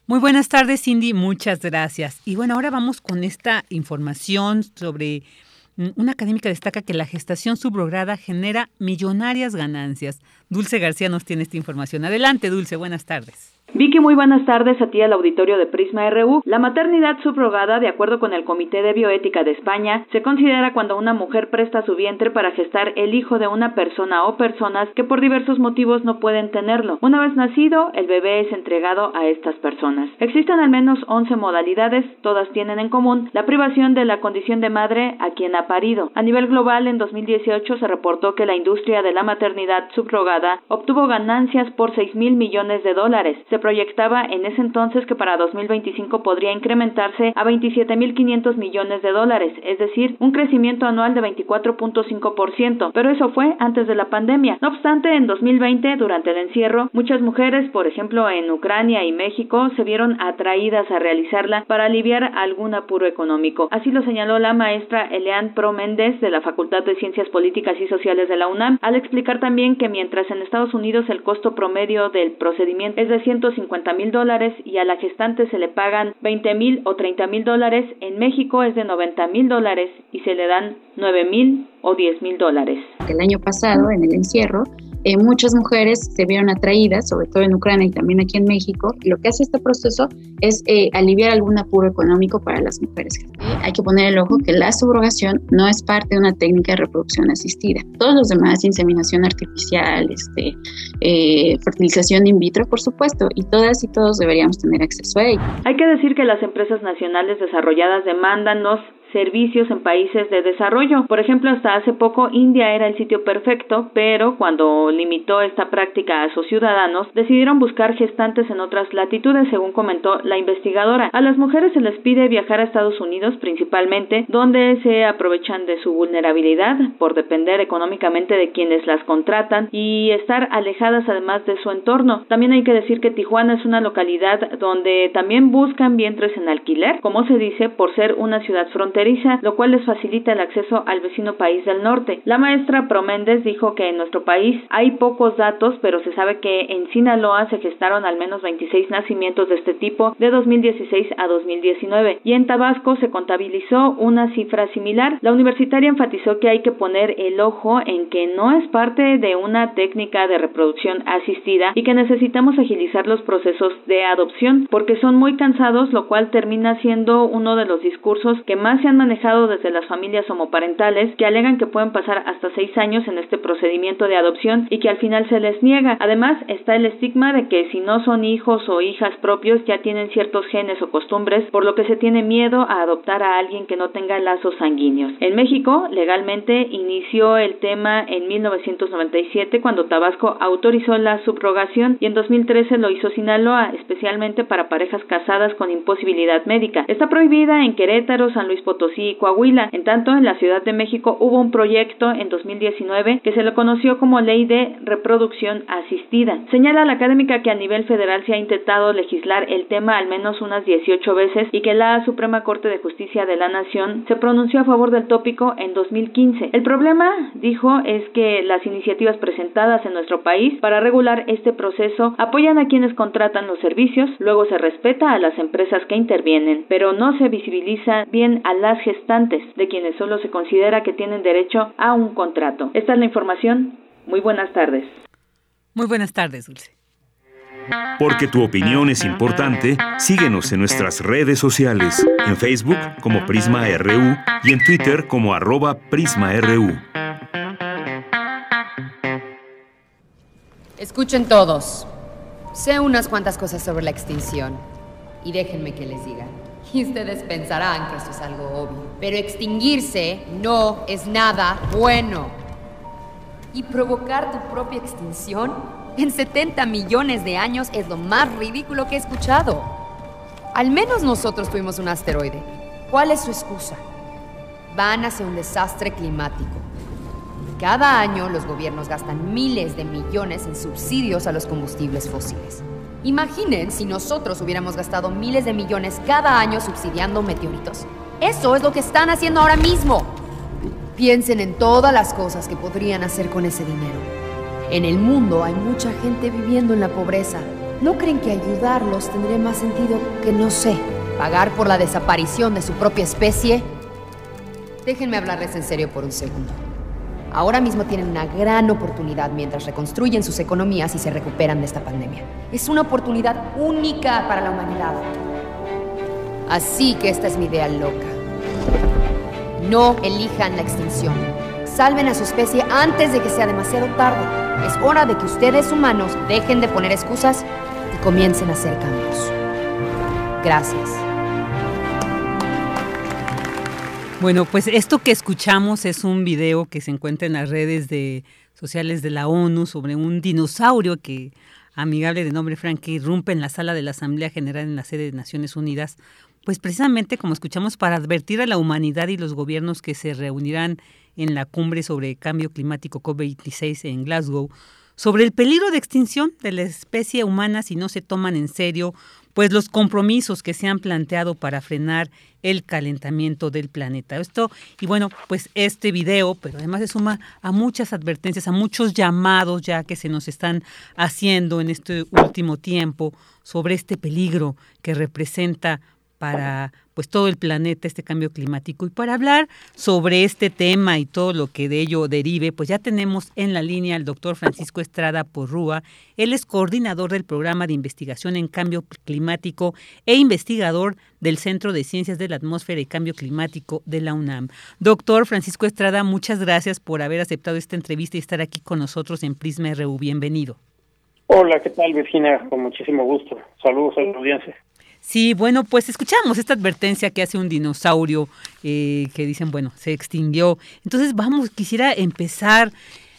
Muy buenas tardes, Cindy. Muchas gracias. Y bueno, ahora vamos con esta información sobre una académica destaca que la gestación subrogada genera millonarias ganancias. Dulce García nos tiene esta información. Adelante, Dulce, buenas tardes. Vicky, muy buenas tardes a ti al auditorio de Prisma RU. La maternidad subrogada, de acuerdo con el Comité de Bioética de España, se considera cuando una mujer presta su vientre para gestar el hijo de una persona o personas que por diversos motivos no pueden tenerlo. Una vez nacido, el bebé es entregado a estas personas. Existen al menos 11 modalidades, todas tienen en común la privación de la condición de madre a quien ha parido. A nivel global, en 2018 se reportó que la industria de la maternidad subrogada obtuvo ganancias por 6 mil millones de dólares proyectaba en ese entonces que para 2025 podría incrementarse a 27.500 millones de dólares, es decir, un crecimiento anual de 24.5%, pero eso fue antes de la pandemia. No obstante, en 2020, durante el encierro, muchas mujeres, por ejemplo en Ucrania y México, se vieron atraídas a realizarla para aliviar algún apuro económico. Así lo señaló la maestra Elean Pro Méndez de la Facultad de Ciencias Políticas y Sociales de la UNAM, al explicar también que mientras en Estados Unidos el costo promedio del procedimiento es de 100 50 mil dólares y a la gestante se le pagan 20 mil o 30 mil dólares, en México es de 90 mil dólares y se le dan 9 mil o 10 mil dólares. El año pasado, en el encierro, eh, muchas mujeres se vieron atraídas, sobre todo en Ucrania y también aquí en México. Lo que hace este proceso es eh, aliviar algún apuro económico para las mujeres. hay que poner el ojo que la subrogación no es parte de una técnica de reproducción asistida. Todos los demás, inseminación artificial, este, eh, fertilización in vitro, por supuesto, y todas y todos deberíamos tener acceso a ello. Hay que decir que las empresas nacionales desarrolladas demandan los servicios en países de desarrollo. Por ejemplo, hasta hace poco India era el sitio perfecto, pero cuando limitó esta práctica a sus ciudadanos, decidieron buscar gestantes en otras latitudes, según comentó la investigadora. A las mujeres se les pide viajar a Estados Unidos principalmente, donde se aprovechan de su vulnerabilidad por depender económicamente de quienes las contratan y estar alejadas además de su entorno. También hay que decir que Tijuana es una localidad donde también buscan vientres en alquiler, como se dice, por ser una ciudad fronteriza, lo cual les facilita el acceso al vecino país del norte. La maestra Proméndez dijo que en nuestro país hay pocos datos, pero se sabe que en Sinaloa se gestaron al menos 26 nacimientos de este tipo de 2016 a 2019 y en Tabasco se contabilizó una cifra similar. La universitaria enfatizó que hay que poner el ojo en que no es parte de una técnica de reproducción asistida y que necesitamos agilizar los procesos de adopción porque son muy cansados, lo cual termina siendo uno de los discursos que más se han manejado desde las familias homoparentales que alegan que pueden pasar hasta seis años en este procedimiento de adopción y que al final se les niega. Además, está el estigma de que si no son hijos o hijas propios ya tienen ciertos genes o costumbres, por lo que se tiene miedo a adoptar a alguien que no tenga lazos sanguíneos. En México, legalmente inició el tema en 1997 cuando Tabasco autorizó la subrogación y en 2013 lo hizo Sinaloa, especialmente para parejas casadas con imposibilidad médica. Está prohibida en Querétaro, San Luis Potosí y Coahuila. En tanto, en la Ciudad de México hubo un proyecto en 2019 que se lo conoció como Ley de Reproducción Asistida. Señala la académica que a nivel federal se ha intentado legislar el tema al menos unas 18 veces y que la Suprema Corte de Justicia de la Nación se pronunció a favor del tópico en 2015. El problema, dijo, es que las iniciativas presentadas en nuestro país para regular este proceso apoyan a quienes contratan los servicios, luego se respeta a las empresas que intervienen, pero no se visibiliza bien a gestantes, de quienes solo se considera que tienen derecho a un contrato. Esta es la información. Muy buenas tardes. Muy buenas tardes, Dulce. Porque tu opinión es importante, síguenos en nuestras redes sociales, en Facebook como Prisma RU y en Twitter como arroba PrismaRU. Escuchen todos. Sé unas cuantas cosas sobre la extinción y déjenme que les diga. Y ustedes pensarán que esto es algo obvio. Pero extinguirse no es nada bueno. Y provocar tu propia extinción en 70 millones de años es lo más ridículo que he escuchado. Al menos nosotros tuvimos un asteroide. ¿Cuál es su excusa? Van hacia un desastre climático. Cada año los gobiernos gastan miles de millones en subsidios a los combustibles fósiles. Imaginen si nosotros hubiéramos gastado miles de millones cada año subsidiando meteoritos. Eso es lo que están haciendo ahora mismo. Piensen en todas las cosas que podrían hacer con ese dinero. En el mundo hay mucha gente viviendo en la pobreza. ¿No creen que ayudarlos tendría más sentido que, no sé, pagar por la desaparición de su propia especie? Déjenme hablarles en serio por un segundo. Ahora mismo tienen una gran oportunidad mientras reconstruyen sus economías y se recuperan de esta pandemia. Es una oportunidad única para la humanidad. Así que esta es mi idea loca. No elijan la extinción. Salven a su especie antes de que sea demasiado tarde. Es hora de que ustedes humanos dejen de poner excusas y comiencen a hacer cambios. Gracias. Bueno, pues esto que escuchamos es un video que se encuentra en las redes de, sociales de la ONU sobre un dinosaurio que amigable de nombre Frankie irrumpe en la sala de la Asamblea General en la sede de Naciones Unidas, pues precisamente como escuchamos para advertir a la humanidad y los gobiernos que se reunirán en la cumbre sobre cambio climático COP26 en Glasgow sobre el peligro de extinción de la especie humana si no se toman en serio pues los compromisos que se han planteado para frenar el calentamiento del planeta. Esto y bueno, pues este video, pero además se suma a muchas advertencias, a muchos llamados ya que se nos están haciendo en este último tiempo sobre este peligro que representa para pues todo el planeta este cambio climático y para hablar sobre este tema y todo lo que de ello derive, pues ya tenemos en la línea al doctor Francisco Estrada Porrúa. Él es coordinador del programa de investigación en cambio climático e investigador del Centro de Ciencias de la Atmósfera y Cambio Climático de la UNAM. Doctor Francisco Estrada, muchas gracias por haber aceptado esta entrevista y estar aquí con nosotros en Prisma RU. Bienvenido. Hola, ¿qué tal, Virginia? Con muchísimo gusto. Saludos a la audiencia. Sí, bueno, pues escuchamos esta advertencia que hace un dinosaurio eh, que dicen, bueno, se extinguió. Entonces, vamos, quisiera empezar.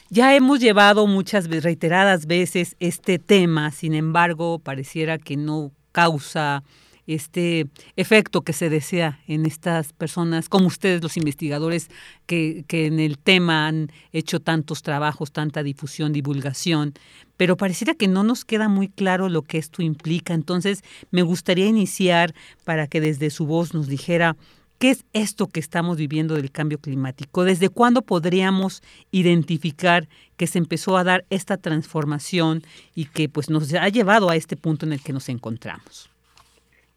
Ya hemos llevado muchas reiteradas veces este tema, sin embargo, pareciera que no causa este efecto que se desea en estas personas, como ustedes los investigadores que, que, en el tema han hecho tantos trabajos, tanta difusión, divulgación, pero pareciera que no nos queda muy claro lo que esto implica. Entonces, me gustaría iniciar para que desde su voz nos dijera ¿Qué es esto que estamos viviendo del cambio climático? ¿Desde cuándo podríamos identificar que se empezó a dar esta transformación y que pues nos ha llevado a este punto en el que nos encontramos?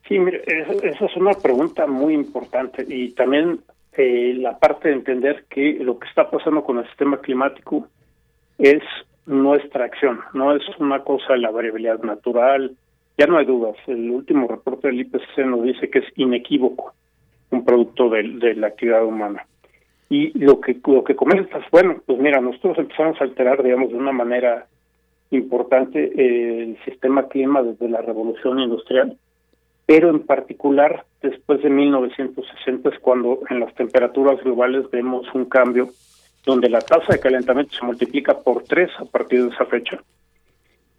Sí, mire, esa es una pregunta muy importante y también eh, la parte de entender que lo que está pasando con el sistema climático es nuestra acción, no es una cosa de la variabilidad natural, ya no hay dudas, el último reporte del IPCC nos dice que es inequívoco un producto de, la actividad humana. Y lo que lo que comentas, bueno, pues mira, nosotros empezamos a alterar, digamos, de una manera importante eh, el sistema clima desde la revolución industrial pero en particular después de 1960 es cuando en las temperaturas globales vemos un cambio donde la tasa de calentamiento se multiplica por tres a partir de esa fecha.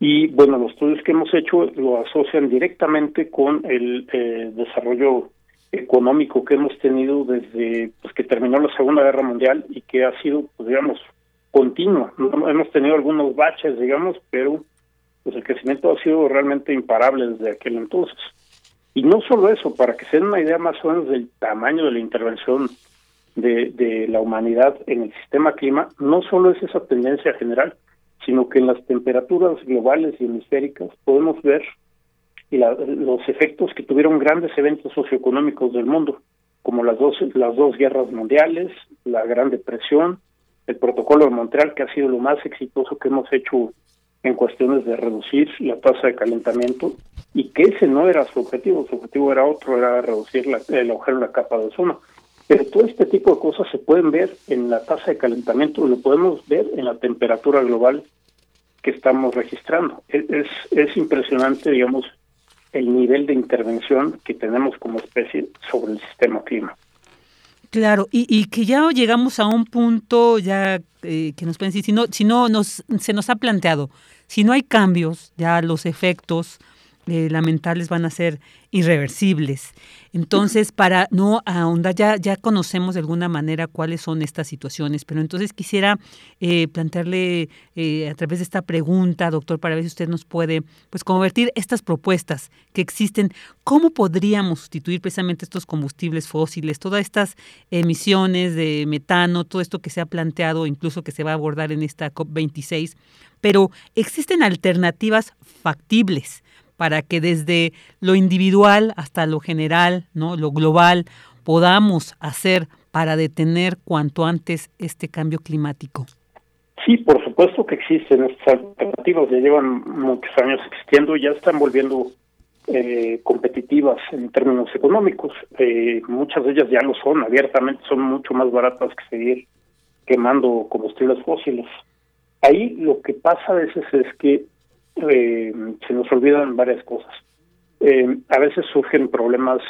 Y bueno, los estudios que hemos hecho lo asocian directamente con el eh, desarrollo económico que hemos tenido desde pues, que terminó la Segunda Guerra Mundial y que ha sido, pues, digamos, continuo. Hemos tenido algunos baches, digamos, pero pues el crecimiento ha sido realmente imparable desde aquel entonces. Y no solo eso, para que se den una idea más o menos del tamaño de la intervención de, de la humanidad en el sistema clima, no solo es esa tendencia general, sino que en las temperaturas globales y hemisféricas podemos ver los efectos que tuvieron grandes eventos socioeconómicos del mundo, como las dos, las dos guerras mundiales, la Gran Depresión, el Protocolo de Montreal, que ha sido lo más exitoso que hemos hecho en cuestiones de reducir la tasa de calentamiento y que ese no era su objetivo, su objetivo era otro, era reducir la, el agujero en la capa de ozono. Pero todo este tipo de cosas se pueden ver en la tasa de calentamiento, lo podemos ver en la temperatura global que estamos registrando. Es, es, impresionante, digamos, el nivel de intervención que tenemos como especie sobre el sistema clima. Claro, y, y que ya llegamos a un punto ya eh, que nos pueden decir, si no, si no nos, se nos ha planteado, si no hay cambios, ya los efectos lamentables van a ser irreversibles. Entonces, para no ahondar, ya, ya conocemos de alguna manera cuáles son estas situaciones, pero entonces quisiera eh, plantearle eh, a través de esta pregunta, doctor, para ver si usted nos puede pues convertir estas propuestas que existen, ¿cómo podríamos sustituir precisamente estos combustibles fósiles, todas estas emisiones de metano, todo esto que se ha planteado, incluso que se va a abordar en esta COP26? Pero existen alternativas factibles para que desde lo individual hasta lo general, ¿no? lo global, podamos hacer para detener cuanto antes este cambio climático? Sí, por supuesto que existen estas alternativas, ya llevan muchos años existiendo y ya están volviendo eh, competitivas en términos económicos. Eh, muchas de ellas ya lo son, abiertamente son mucho más baratas que seguir quemando combustibles fósiles. Ahí lo que pasa a veces es que eh, se nos olvidan varias cosas. Eh, a veces surgen problemas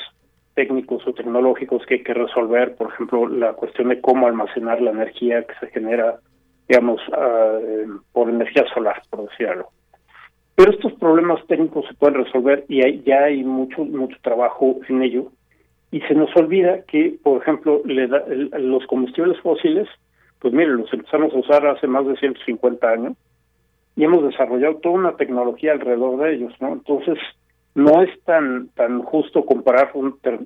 técnicos o tecnológicos que hay que resolver, por ejemplo, la cuestión de cómo almacenar la energía que se genera, digamos, ah, por energía solar, por decirlo. Pero estos problemas técnicos se pueden resolver y hay, ya hay mucho mucho trabajo en ello. Y se nos olvida que, por ejemplo, le da, los combustibles fósiles, pues mire, los empezamos a usar hace más de 150 años y hemos desarrollado toda una tecnología alrededor de ellos, ¿no? Entonces, no es tan tan justo comparar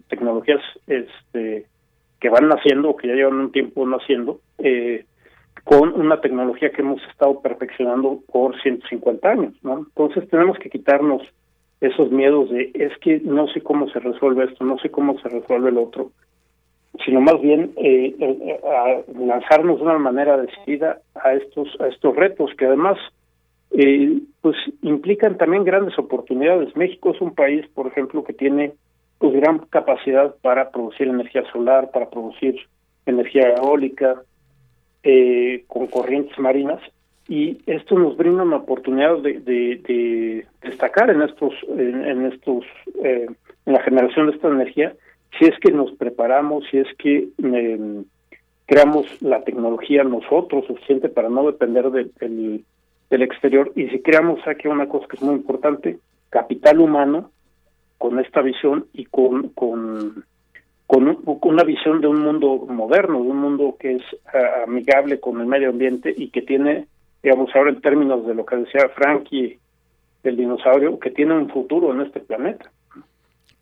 tecnologías este que van naciendo que ya llevan un tiempo naciendo eh, con una tecnología que hemos estado perfeccionando por 150 años, ¿no? Entonces tenemos que quitarnos esos miedos de es que no sé cómo se resuelve esto, no sé cómo se resuelve el otro, sino más bien eh, eh a lanzarnos de una manera decidida a estos a estos retos que además eh, pues implican también grandes oportunidades. México es un país, por ejemplo, que tiene pues gran capacidad para producir energía solar, para producir energía eólica, eh, con corrientes marinas, y esto nos brinda una oportunidad de, de, destacar en estos en, estos eh, en la generación de esta energía si es que nos preparamos, si es que em, creamos la tecnología nosotros suficiente para no depender del, del exterior y si creamos aquí una cosa que es muy importante, capital humano con esta visión y con, con, con, una visión de un mundo moderno, de un mundo que es ah, amigable con el medio ambiente y que tiene, digamos, ahora en términos de lo que decía Frankie del dinosaurio, que tiene un futuro en este planeta.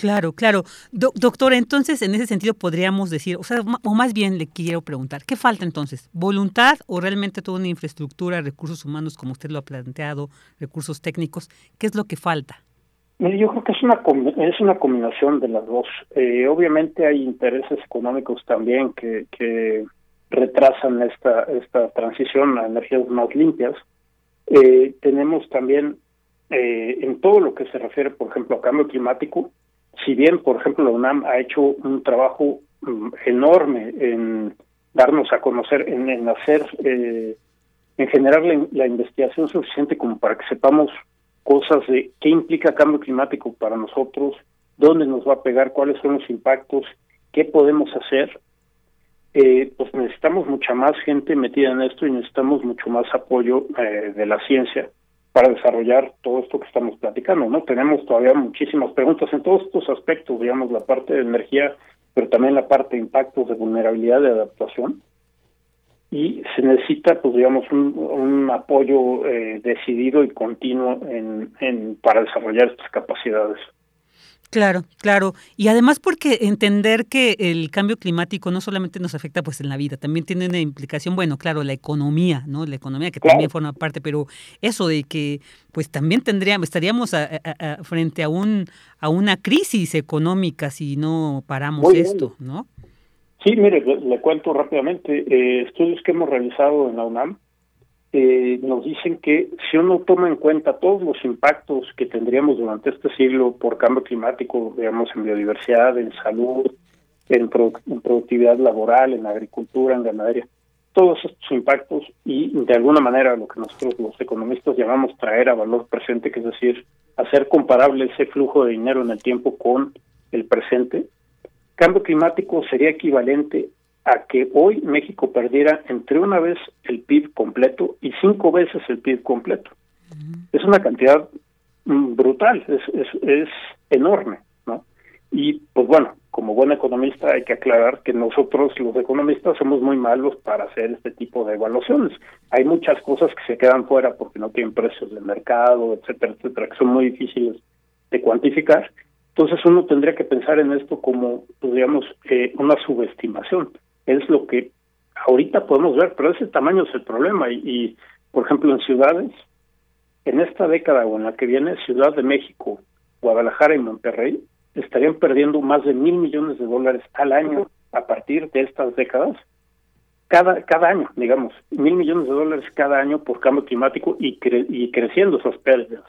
Claro, claro. doctora, entonces en ese sentido podríamos decir, o sea, o más bien le quiero preguntar, ¿qué falta entonces? ¿Voluntad o realmente toda una infraestructura, recursos humanos, como usted lo ha planteado, recursos técnicos? ¿Qué es lo que falta? Yo creo que es una es una combinación de las dos. Eh, obviamente hay intereses económicos también que, que retrasan esta esta transición a energías más limpias. Eh, tenemos también eh, en todo lo que se refiere, por ejemplo, a cambio climático, si bien, por ejemplo, la UNAM ha hecho un trabajo mm, enorme en darnos a conocer, en, hacer, eh, en generar la, investigación suficiente como para que sepamos cosas de qué implica cambio climático para nosotros, dónde nos va a pegar, cuáles son los impactos, qué podemos hacer, eh, pues necesitamos mucha más gente metida en esto y necesitamos mucho más apoyo eh, de la ciencia para desarrollar todo esto que estamos platicando, ¿no? Tenemos todavía muchísimas preguntas en todos estos aspectos, digamos, la parte de energía, pero también la parte de impactos de vulnerabilidad, de adaptación, y se necesita, pues, digamos, un, apoyo eh, decidido y continuo en, para desarrollar estas capacidades. Claro, claro. Y además porque entender que el cambio climático no solamente nos afecta pues en la vida, también tiene una implicación, bueno, claro, la economía, ¿no? La economía que también forma parte, pero eso de que pues también tendríamos, estaríamos frente a un a una crisis económica si no paramos esto, ¿no? Sí, mire, le, cuento rápidamente, eh, estudios que hemos realizado en la UNAM, eh, nos dicen que si uno toma en cuenta todos los impactos que tendríamos durante este siglo por cambio climático, digamos, en biodiversidad, en salud, en, productividad laboral, en agricultura, en ganadería, todos estos impactos y de alguna manera lo que nosotros los economistas llamamos traer a valor presente, que es decir, hacer comparable ese flujo de dinero en el tiempo con el presente, cambio climático sería equivalente a que hoy México perdiera entre una vez el PIB completo y cinco veces el PIB completo. Es una cantidad mm, brutal, es, es, es enorme, ¿no? Y pues bueno, como buen economista hay que aclarar que nosotros los economistas somos muy malos para hacer este tipo de evaluaciones. Hay muchas cosas que se quedan fuera porque no tienen precios de mercado, etcétera, etcétera, que son muy difíciles de cuantificar. Entonces uno tendría que pensar en esto como, pues, digamos, eh, una subestimación es lo que ahorita podemos ver, pero ese tamaño es el problema. Y, por ejemplo, en ciudades, en esta década o en la que viene, Ciudad de México, Guadalajara y Monterrey estarían perdiendo más de mil millones de dólares al año a partir de estas décadas. Cada, cada año, digamos, mil millones de dólares cada año por cambio climático y, y creciendo esas pérdidas.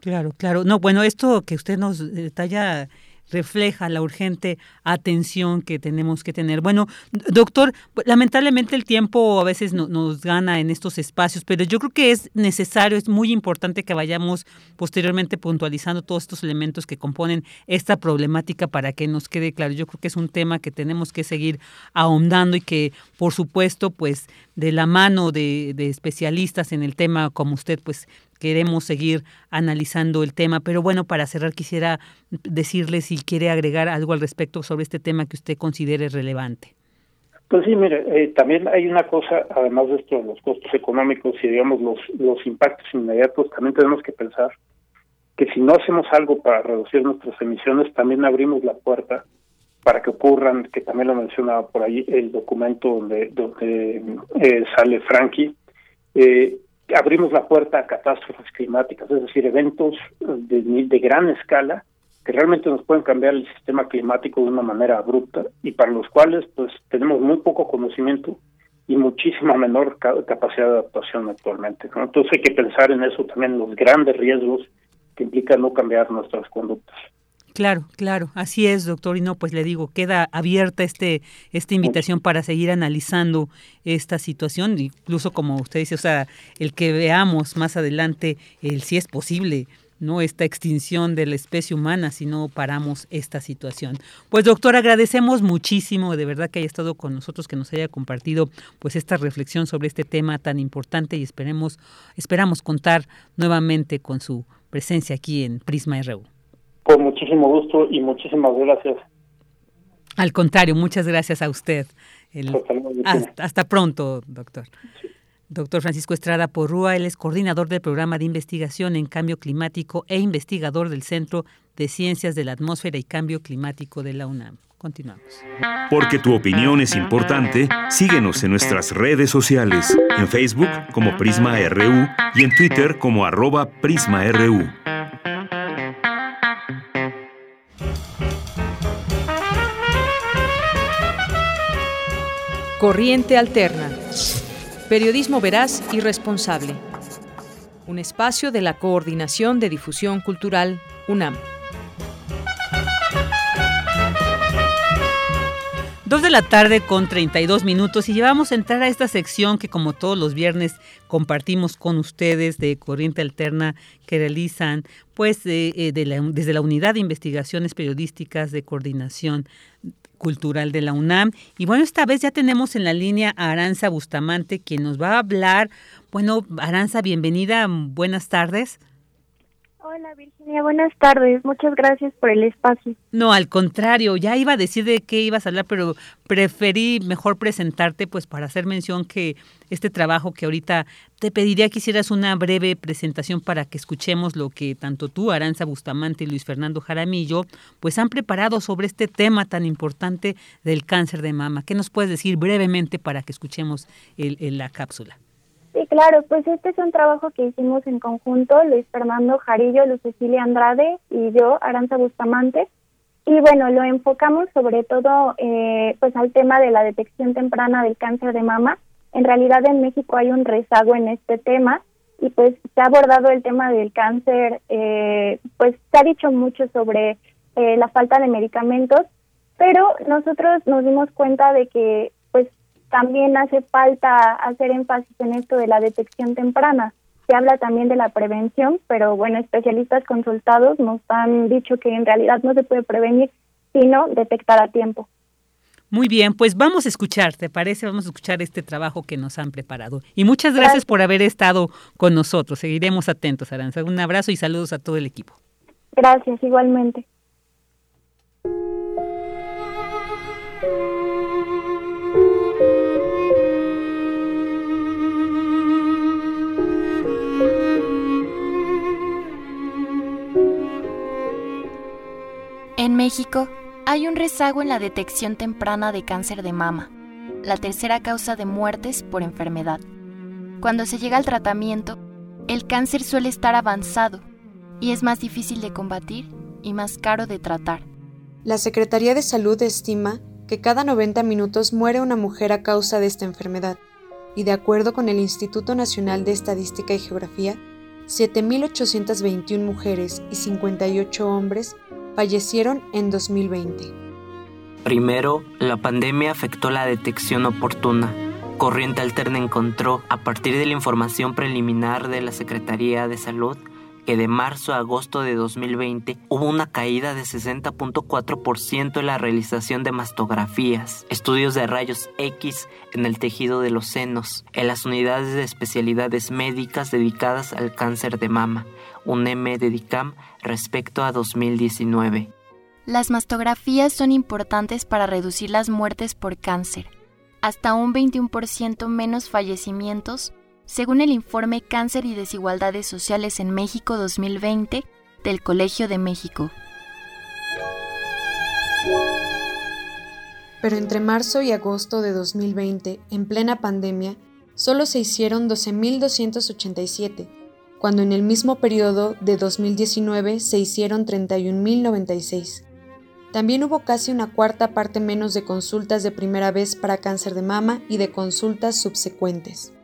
Claro, claro. No, bueno, esto que usted nos detalla refleja la urgente atención que tenemos que tener. Bueno, doctor, lamentablemente el tiempo a veces nos gana en estos espacios, pero yo creo que es necesario, es muy importante que vayamos posteriormente puntualizando todos estos elementos que componen esta problemática para que nos quede claro. Yo creo que es un tema que tenemos que seguir ahondando y que, por supuesto, pues de la mano de, de especialistas en el tema como usted, pues queremos seguir analizando el tema. Pero bueno, para cerrar quisiera decirle si quiere agregar algo al respecto sobre este tema que usted considere relevante. Pues sí, mire, eh, también hay una cosa, además de esto, los costos económicos y digamos los, los impactos inmediatos, también tenemos que pensar que si no hacemos algo para reducir nuestras emisiones, también abrimos la puerta para que ocurran, que también lo mencionaba por ahí el documento donde, donde eh, sale Frankie, eh, abrimos la puerta a catástrofes climáticas, es decir, eventos de, de gran escala que realmente nos pueden cambiar el sistema climático de una manera abrupta y para los cuales pues tenemos muy poco conocimiento y muchísima menor capacidad de adaptación actualmente. Entonces hay que pensar en eso también, los grandes riesgos que implican no cambiar nuestras conductas. Claro, claro, así es, doctor. Y no, pues le digo, queda abierta este esta invitación para seguir analizando esta situación, incluso como usted dice, o sea, el que veamos más adelante el si es posible no esta extinción de la especie humana si no paramos esta situación. Pues doctor, agradecemos muchísimo de verdad que haya estado con nosotros, que nos haya compartido pues esta reflexión sobre este tema tan importante y esperemos esperamos contar nuevamente con su presencia aquí en Prisma RU. Con muchísimo gusto y muchísimas gracias. Al contrario, muchas gracias a usted. hasta, pronto, doctor. Doctor Francisco Estrada Porrúa, él es coordinador del programa de investigación en cambio climático e investigador del Centro de Ciencias de la Atmósfera y Cambio Climático de la UNAM. Continuamos. Porque tu opinión es importante, síguenos en nuestras redes sociales, en Facebook como Prisma RU y en Twitter como arroba PrismaRU. Corriente Alterna. Periodismo veraz y responsable. Un espacio de la Coordinación de Difusión Cultural, UNAM. Dos de la tarde con 32 minutos y llevamos a entrar a esta sección que como todos los viernes compartimos con ustedes de Corriente Alterna que realizan pues eh, desde la Unidad de Investigaciones Periodísticas de Coordinación Cultural de la UNAM. Y bueno, esta vez ya tenemos en la línea a Aranza Bustamante, quien nos va a hablar. Bueno, Aranza, bienvenida, buenas tardes. Hola Virginia, buenas tardes. Muchas gracias por el espacio. No, al contrario, ya iba a decir de qué ibas a hablar, pero preferí mejor presentarte pues para hacer mención que este trabajo que ahorita te pediría que hicieras una breve presentación para que escuchemos lo que tanto tú, Aranza Bustamante y Luis Fernando Jaramillo, pues han preparado sobre este tema tan importante del cáncer de mama. ¿Qué nos puedes decir brevemente para que escuchemos el, la cápsula? Sí, claro, pues este es un trabajo que hicimos en conjunto, Luis Fernando Jarillo, Luz Cecilia Andrade y yo, Aranza Bustamante. Y bueno, lo enfocamos sobre todo eh, pues al tema de la detección temprana del cáncer de mama. En realidad en México hay un rezago en este tema y pues se ha abordado el tema del cáncer, eh, pues se ha dicho mucho sobre eh, la falta de medicamentos, pero nosotros nos dimos cuenta de que también hace falta hacer énfasis en esto de la detección temprana. Se habla también de la prevención, pero bueno, especialistas consultados nos han dicho que en realidad no se puede prevenir, sino detectar a tiempo. Muy bien, pues vamos a escuchar, ¿te parece? Vamos a escuchar este trabajo que nos han preparado. Y muchas gracias, por haber estado con nosotros. Seguiremos atentos, Aranza. Un abrazo y saludos a todo el equipo. Gracias, igualmente. En México, hay un rezago en la detección temprana de cáncer de mama, la tercera causa de muertes por enfermedad. Cuando se llega al tratamiento, el cáncer suele estar avanzado y es más difícil de combatir y más caro de tratar. La Secretaría de Salud estima que cada 90 minutos muere una mujer a causa de esta enfermedad, y de acuerdo con el Instituto Nacional de Estadística y Geografía, 7.821 mujeres y 58 hombres fallecieron en 2020. Primero, la pandemia afectó la detección oportuna. Corriente Alterna encontró, a partir de la información preliminar de la Secretaría de Salud, que de marzo a agosto de 2020 hubo una caída de 60.4% en la realización de mastografías, estudios de rayos X en el tejido de los senos, en las unidades de especialidades médicas dedicadas al cáncer de mama, un M de respecto a 2019. Las mastografías son importantes para reducir las muertes por cáncer, hasta un 21% menos fallecimientos, según el informe Cáncer y Desigualdades Sociales en México 2020 del Colegio de México. Pero entre marzo y agosto de 2020, en plena pandemia, solo se hicieron 12.287 cuando en el mismo periodo de 2019 se hicieron 31.096. También hubo casi una cuarta parte menos de consultas de primera vez para cáncer de mama y de consultas subsecuentes.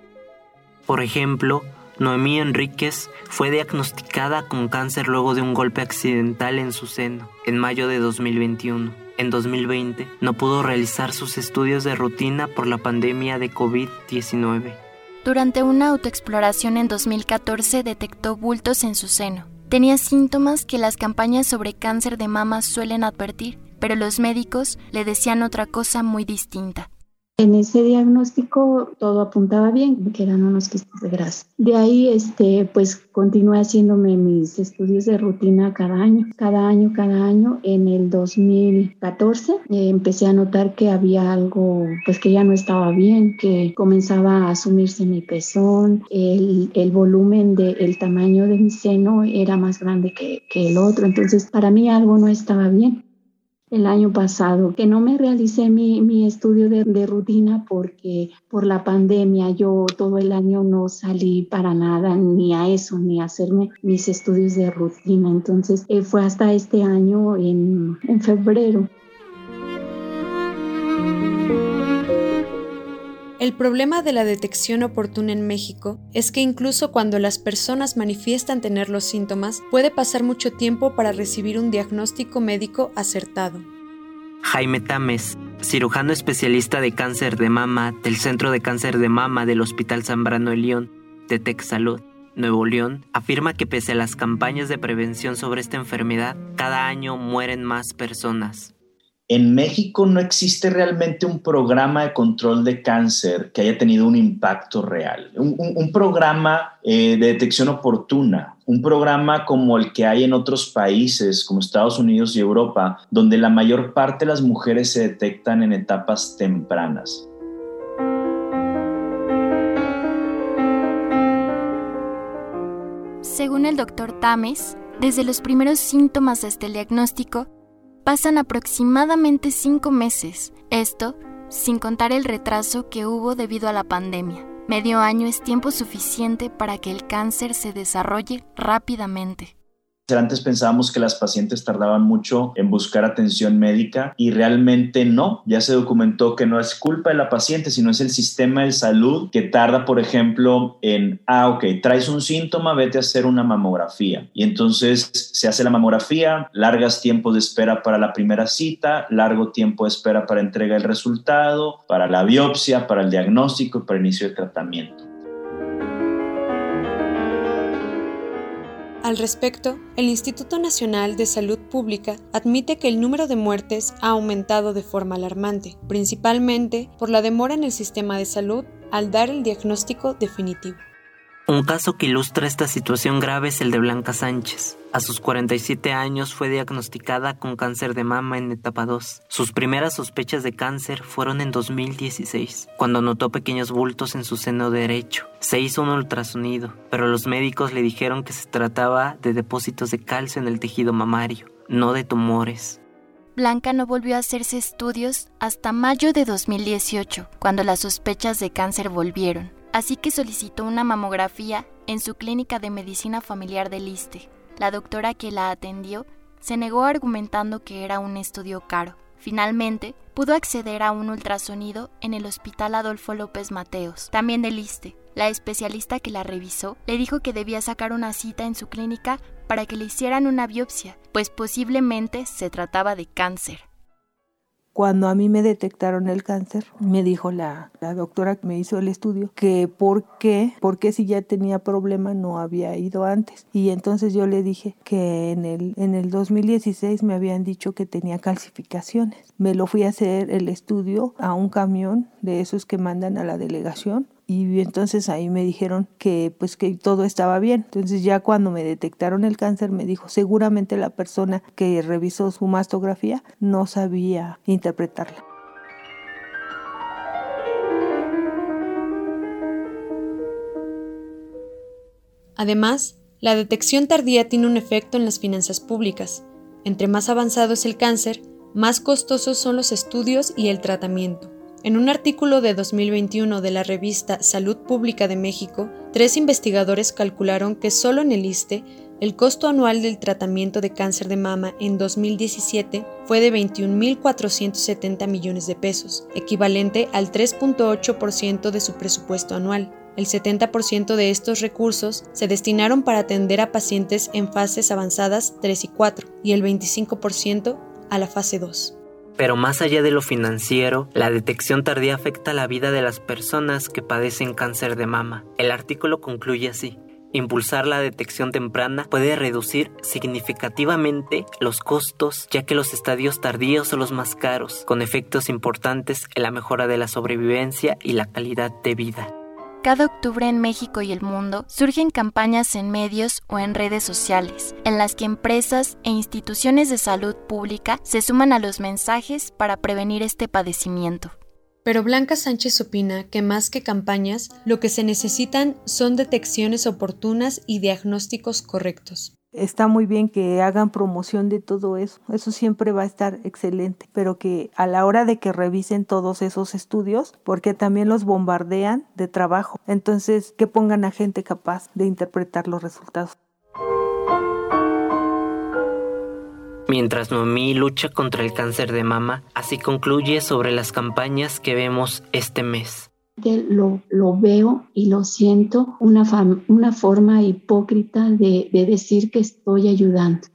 Por ejemplo, Noemí Enríquez fue diagnosticada con cáncer luego de un golpe accidental en su seno en mayo de 2021. En 2020 no pudo realizar sus estudios de rutina por la pandemia de COVID-19. Durante una autoexploración en 2014 detectó bultos en su seno. Tenía síntomas que las campañas sobre cáncer de mama suelen advertir, pero los médicos le decían otra cosa muy distinta. En ese diagnóstico todo apuntaba bien, que eran unos quistes de grasa. De ahí, este, pues continué haciéndome mis estudios de rutina cada año, cada año, cada año. En el 2014 eh, empecé a notar que había algo, pues que ya no estaba bien, que comenzaba a asumirse mi pezón, el, volumen del el tamaño de mi seno era más grande que, que el otro. Entonces, para mí algo no estaba bien el año pasado, que no me realicé mi, mi estudio de, rutina porque por la pandemia yo todo el año no salí para nada, ni a eso, ni a hacerme mis estudios de rutina. Entonces eh, fue hasta este año, en, en febrero. El problema de la detección oportuna en México es que incluso cuando las personas manifiestan tener los síntomas, puede pasar mucho tiempo para recibir un diagnóstico médico acertado. Jaime Tames, cirujano especialista de cáncer de mama del Centro de Cáncer de Mama del Hospital Zambrano de León, de Texalud, Nuevo León, afirma que pese a las campañas de prevención sobre esta enfermedad, cada año mueren más personas. En México no existe realmente un programa de control de cáncer que haya tenido un impacto real, un, programa eh, de detección oportuna, un programa como el que hay en otros países como Estados Unidos y Europa, donde la mayor parte de las mujeres se detectan en etapas tempranas. Según el doctor Tames, desde los primeros síntomas hasta el diagnóstico, pasan aproximadamente cinco meses, esto sin contar el retraso que hubo debido a la pandemia. Medio año es tiempo suficiente para que el cáncer se desarrolle rápidamente. Antes pensábamos que las pacientes tardaban mucho en buscar atención médica y realmente no. Ya se documentó que no es culpa de la paciente, sino es el sistema de salud que tarda, por ejemplo, en, ah, ok, traes un síntoma, vete a hacer una mamografía. Y entonces se hace la mamografía, largas tiempos de espera para la primera cita, largo tiempo de espera para entrega del resultado, para la biopsia, para el diagnóstico y para inicio de tratamiento. Al respecto, el Instituto Nacional de Salud Pública admite que el número de muertes ha aumentado de forma alarmante, principalmente por la demora en el sistema de salud al dar el diagnóstico definitivo. Un caso que ilustra esta situación grave es el de Blanca Sánchez. A sus 47 años fue diagnosticada con cáncer de mama en etapa 2. Sus primeras sospechas de cáncer fueron en 2016, cuando notó pequeños bultos en su seno derecho. Se hizo un ultrasonido, pero los médicos le dijeron que se trataba de depósitos de calcio en el tejido mamario, no de tumores. Blanca no volvió a hacerse estudios hasta mayo de 2018, cuando las sospechas de cáncer volvieron así que solicitó una mamografía en su clínica de medicina familiar del Liste. La doctora que la atendió se negó argumentando que era un estudio caro. Finalmente, pudo acceder a un ultrasonido en el Hospital Adolfo López Mateos, también del Liste. La especialista que la revisó le dijo que debía sacar una cita en su clínica para que le hicieran una biopsia, pues posiblemente se trataba de cáncer. Cuando a mí me detectaron el cáncer, me dijo la, la, doctora que me hizo el estudio que por qué, por qué si ya tenía problema no había ido antes. Y entonces yo le dije que en el, en el 2016 me habían dicho que tenía calcificaciones. Me lo fui a hacer el estudio a un camión de esos que mandan a la delegación y entonces ahí me dijeron que pues que todo estaba bien. Entonces ya cuando me detectaron el cáncer me dijo, seguramente la persona que revisó su mastografía no sabía interpretarla. Además, la detección tardía tiene un efecto en las finanzas públicas. Entre más avanzado es el cáncer, más costosos son los estudios y el tratamiento. En un artículo de 2021 de la revista Salud Pública de México, tres investigadores calcularon que solo en el ISTE el costo anual del tratamiento de cáncer de mama en 2017 fue de 21.470 millones de pesos, equivalente al 3.8% de su presupuesto anual. El 70% de estos recursos se destinaron para atender a pacientes en fases avanzadas 3 y 4 y el 25% a la fase 2. Pero más allá de lo financiero, la detección tardía afecta la vida de las personas que padecen cáncer de mama. El artículo concluye así. Impulsar la detección temprana puede reducir significativamente los costos, ya que los estadios tardíos son los más caros, con efectos importantes en la mejora de la sobrevivencia y la calidad de vida. Cada octubre en México y el mundo surgen campañas en medios o en redes sociales, en las que empresas e instituciones de salud pública se suman a los mensajes para prevenir este padecimiento. Pero Blanca Sánchez opina que más que campañas, lo que se necesitan son detecciones oportunas y diagnósticos correctos. Está muy bien que hagan promoción de todo eso, eso siempre va a estar excelente, pero que a la hora de que revisen todos esos estudios, porque también los bombardean de trabajo, entonces que pongan a gente capaz de interpretar los resultados. Mientras Noemí lucha contra el cáncer de mama, así concluye sobre las campañas que vemos este mes lo, lo veo y lo siento una, una forma hipócrita de, de decir que estoy ayudando.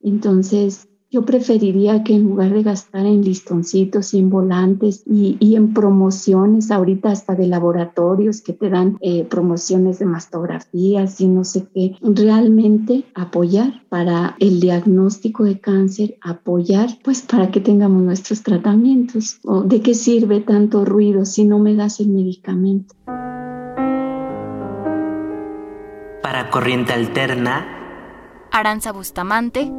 Entonces, yo preferiría que en lugar de gastar en listoncitos y en volantes y, en promociones, ahorita hasta de laboratorios que te dan eh, promociones de mastografías y no sé qué, realmente apoyar para el diagnóstico de cáncer, apoyar pues para que tengamos nuestros tratamientos. ¿O ¿De qué sirve tanto ruido si no me das el medicamento? Para corriente alterna, Aranza Bustamante,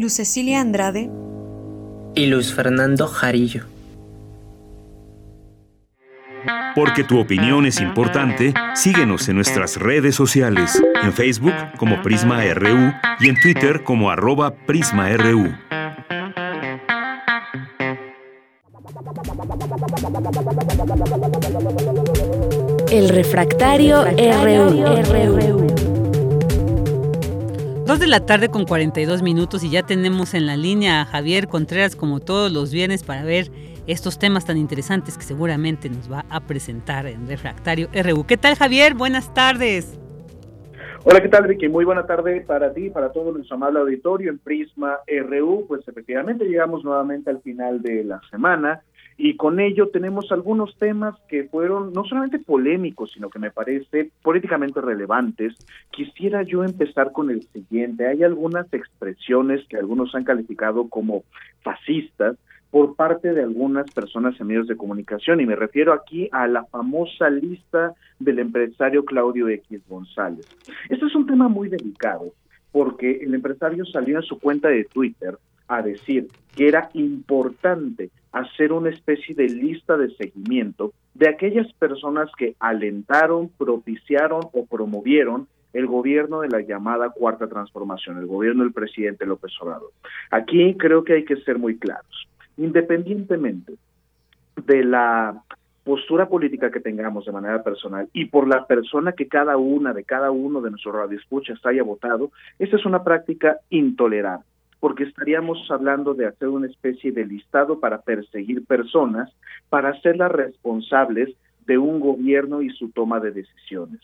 Luz Cecilia Andrade y Luis Fernando Jarillo. Porque tu opinión es importante, síguenos en nuestras redes sociales, en Facebook como Prisma RU y en Twitter como arroba PrismaRU. El refractario, RU. Dos de la tarde con 42 minutos y ya tenemos en la línea a Javier Contreras como todos los viernes para ver estos temas tan interesantes que seguramente nos va a presentar en Refractario RU. ¿Qué tal Javier? Buenas tardes. Hola, ¿qué tal Vicky? Muy buena tarde para ti, para todo nuestro amable auditorio en Prisma RU. Pues efectivamente llegamos nuevamente al final de la semana y con ello tenemos algunos temas que fueron no solamente polémicos, sino que me parece políticamente relevantes. Quisiera yo empezar con el siguiente. Hay algunas expresiones que algunos han calificado como fascistas por parte de algunas personas en medios de comunicación y me refiero aquí a la famosa lista del empresario Claudio X González. Este es un tema muy delicado porque el empresario salió en su cuenta de Twitter a decir que era importante hacer una especie de lista de seguimiento de aquellas personas que alentaron, propiciaron o promovieron el gobierno de la llamada cuarta transformación, el gobierno del presidente López Obrador. Aquí creo que hay que ser muy claros. Independientemente de la postura política que tengamos de manera personal y por la persona que cada una de cada uno de nuestros radioescuchas haya votado, esta es una práctica intolerable porque estaríamos hablando de hacer una especie de listado para perseguir personas, para hacerlas responsables de un gobierno y su toma de decisiones.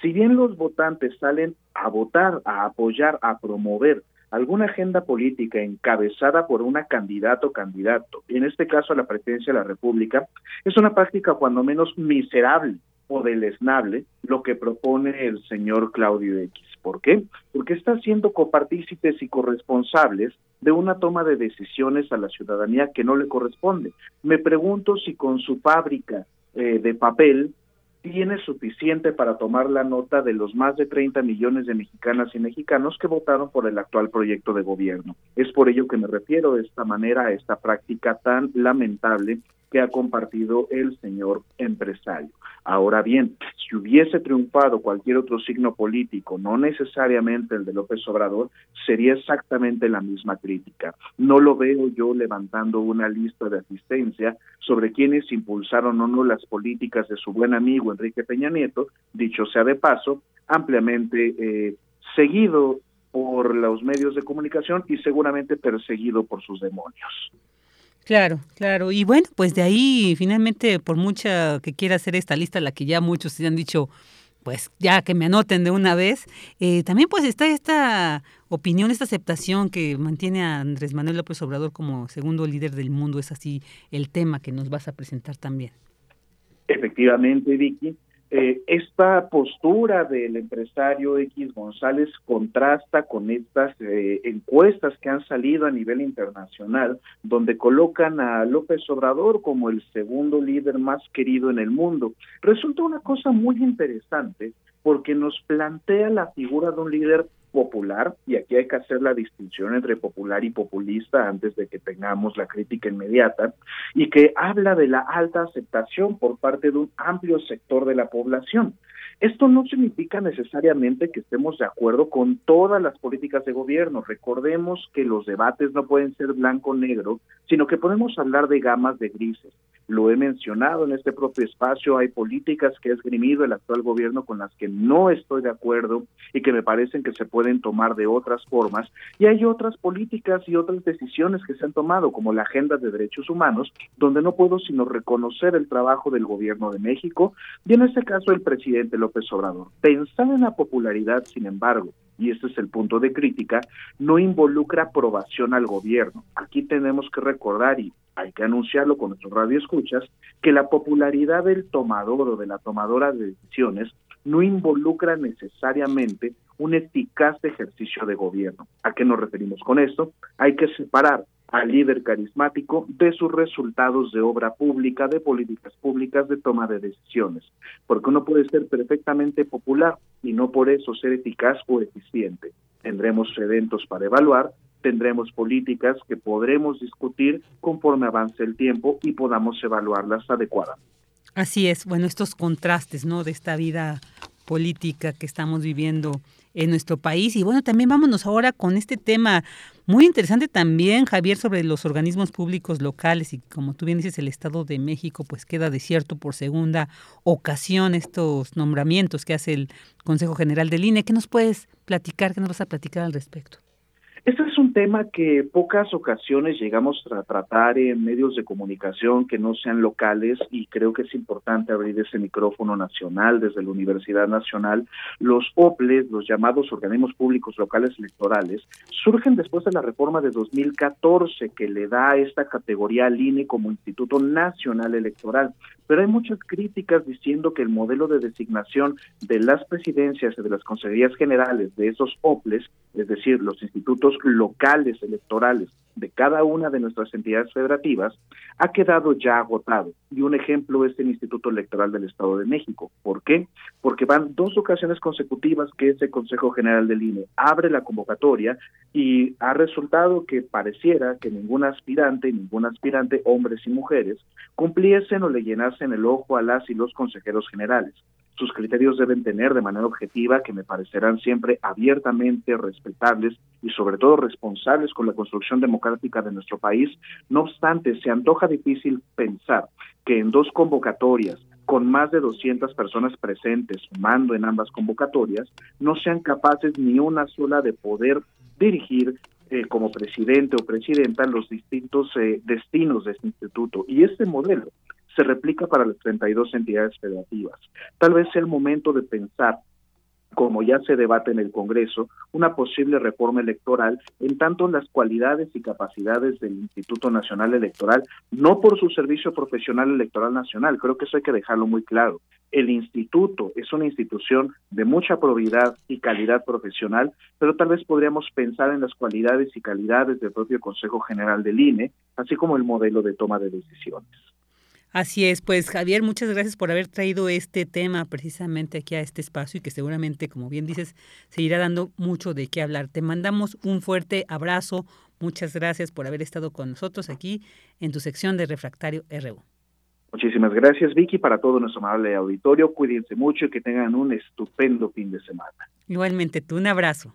Si bien los votantes salen a votar, a apoyar, a promover alguna agenda política encabezada por una candidato o candidato, en este caso a la presidencia de la República, es una práctica cuando menos miserable o deleznable lo que propone el señor Claudio X. ¿Por qué? Porque está siendo copartícipes y corresponsables de una toma de decisiones a la ciudadanía que no le corresponde. Me pregunto si con su fábrica eh, de papel tiene suficiente para tomar la nota de los más de 30 millones de mexicanas y mexicanos que votaron por el actual proyecto de gobierno. Es por ello que me refiero de esta manera a esta práctica tan lamentable que ha compartido el señor empresario. Ahora bien, si hubiese triunfado cualquier otro signo político, no necesariamente el de López Obrador, sería exactamente la misma crítica. No lo veo yo levantando una lista de asistencia sobre quienes impulsaron o no las políticas de su buen amigo Enrique Peña Nieto, dicho sea de paso, ampliamente eh, seguido por los medios de comunicación y seguramente perseguido por sus demonios. Claro, claro. Y bueno, pues de ahí finalmente, por mucha que quiera hacer esta lista, la que ya muchos se han dicho, pues ya que me anoten de una vez, eh, también pues está esta opinión, esta aceptación que mantiene a Andrés Manuel López Obrador como segundo líder del mundo. Es así el tema que nos vas a presentar también. Efectivamente, Vicky. Eh, esta postura del empresario X González contrasta con estas eh, encuestas que han salido a nivel internacional, donde colocan a López Obrador como el segundo líder más querido en el mundo. Resulta una cosa muy interesante porque nos plantea la figura de un líder popular, y aquí hay que hacer la distinción entre popular y populista antes de que tengamos la crítica inmediata, y que habla de la alta aceptación por parte de un amplio sector de la población. Esto no significa necesariamente que estemos de acuerdo con todas las políticas de gobierno. Recordemos que los debates no pueden ser blanco-negro, sino que podemos hablar de gamas de grises. Lo he mencionado en este propio espacio, hay políticas que ha esgrimido el actual gobierno con las que no estoy de acuerdo y que me parecen que se pueden tomar de otras formas, y hay otras políticas y otras decisiones que se han tomado, como la agenda de derechos humanos, donde no puedo sino reconocer el trabajo del gobierno de México y en este caso el presidente López Obrador. Pensar en la popularidad, sin embargo, y este es el punto de crítica, no involucra aprobación al gobierno. Aquí tenemos que recordar, y hay que anunciarlo con nuestros radioescuchas, que la popularidad del tomador o de la tomadora de decisiones no involucra necesariamente un eficaz ejercicio de gobierno. ¿A qué nos referimos con esto? Hay que separar al líder carismático de sus resultados de obra pública, de políticas públicas, de toma de decisiones, porque uno puede ser perfectamente popular y no por eso ser eficaz o eficiente. Tendremos eventos para evaluar, tendremos políticas que podremos discutir conforme avance el tiempo y podamos evaluarlas adecuadamente. Así es, bueno, estos contrastes, ¿no? De esta vida política que estamos viviendo en nuestro país. Y bueno, también vámonos ahora con este tema muy interesante también, Javier, sobre los organismos públicos locales y como tú bien dices, el Estado de México pues queda desierto por segunda ocasión estos nombramientos que hace el Consejo General del INE. ¿Qué nos puedes platicar? ¿Qué nos vas a platicar al respecto? Es un tema que pocas ocasiones llegamos a tratar en medios de comunicación que no sean locales y creo que es importante abrir ese micrófono nacional desde la Universidad Nacional. Los OPLES, los llamados organismos públicos locales electorales, surgen después de la reforma de 2014 que le da esta categoría al INE como Instituto Nacional Electoral pero hay muchas críticas diciendo que el modelo de designación de las presidencias y de las consejerías generales de esos OPLES, es decir, los institutos locales electorales de cada una de nuestras entidades federativas, ha quedado ya agotado. Y un ejemplo es el Instituto Electoral del Estado de México. ¿Por qué? Porque van dos ocasiones consecutivas que ese Consejo General del INE abre la convocatoria y ha resultado que pareciera que ningún aspirante, ningún aspirante, hombres y mujeres, cumpliesen o le llenasen en el ojo a las y los consejeros generales. Sus criterios deben tener de manera objetiva, que me parecerán siempre abiertamente respetables y sobre todo responsables con la construcción democrática de nuestro país. No obstante, se antoja difícil pensar que en dos convocatorias, con más de 200 personas presentes sumando en ambas convocatorias, no sean capaces ni una sola de poder dirigir eh, como presidente o presidenta los distintos eh, destinos de este instituto. Y este modelo se replica para las 32 entidades federativas. Tal vez sea el momento de pensar como ya se debate en el Congreso, una posible reforma electoral en tanto las cualidades y capacidades del Instituto Nacional Electoral, no por su servicio profesional electoral nacional, creo que eso hay que dejarlo muy claro. El instituto es una institución de mucha probidad y calidad profesional, pero tal vez podríamos pensar en las cualidades y calidades del propio Consejo General del INE, así como el modelo de toma de decisiones. Así es, pues Javier, muchas gracias por haber traído este tema precisamente aquí a este espacio y que seguramente, como bien dices, seguirá dando mucho de qué hablar. Te mandamos un fuerte abrazo, muchas gracias por haber estado con nosotros aquí en tu sección de Refractario RU. Muchísimas gracias, Vicky, para todo nuestro amable auditorio. Cuídense mucho y que tengan un estupendo fin de semana. Igualmente, tú un abrazo.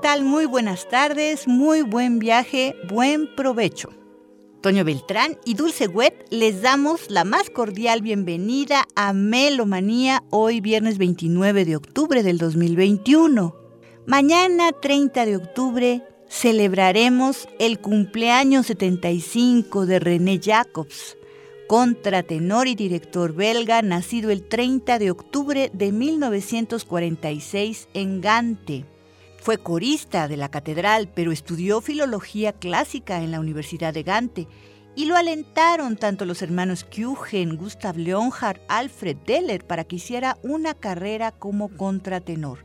tal? Muy buenas tardes, muy buen viaje, buen provecho. Toño Beltrán y Dulce Wet les damos la más cordial bienvenida a Melomanía hoy viernes 29 de octubre del 2021. Mañana 30 de octubre celebraremos el cumpleaños 75 de René Jacobs, contratenor y director belga nacido el 30 de octubre de 1946 en Gante. Fue corista de la catedral, pero estudió filología clásica en la Universidad de Gante y lo alentaron tanto los hermanos Kuchen, Gustav Leonhardt, Alfred Deller para que hiciera una carrera como contratenor.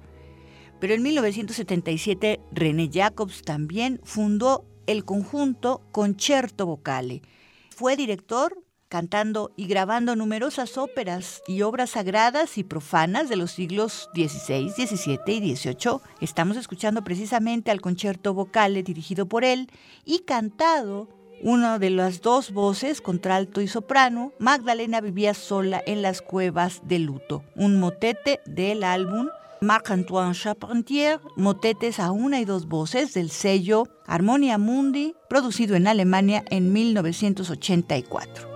Pero en 1977 René Jacobs también fundó el conjunto Concerto Vocale. Fue director cantando y grabando numerosas óperas y obras sagradas y profanas de los siglos XVI, XVII y XVIII. Estamos escuchando precisamente al concierto vocale dirigido por él y cantado una de las dos voces, contralto y soprano, Magdalena vivía sola en las cuevas de luto, un motete del álbum Marc-Antoine Charpentier, motetes a una y dos voces del sello Harmonia Mundi, producido en Alemania en 1984.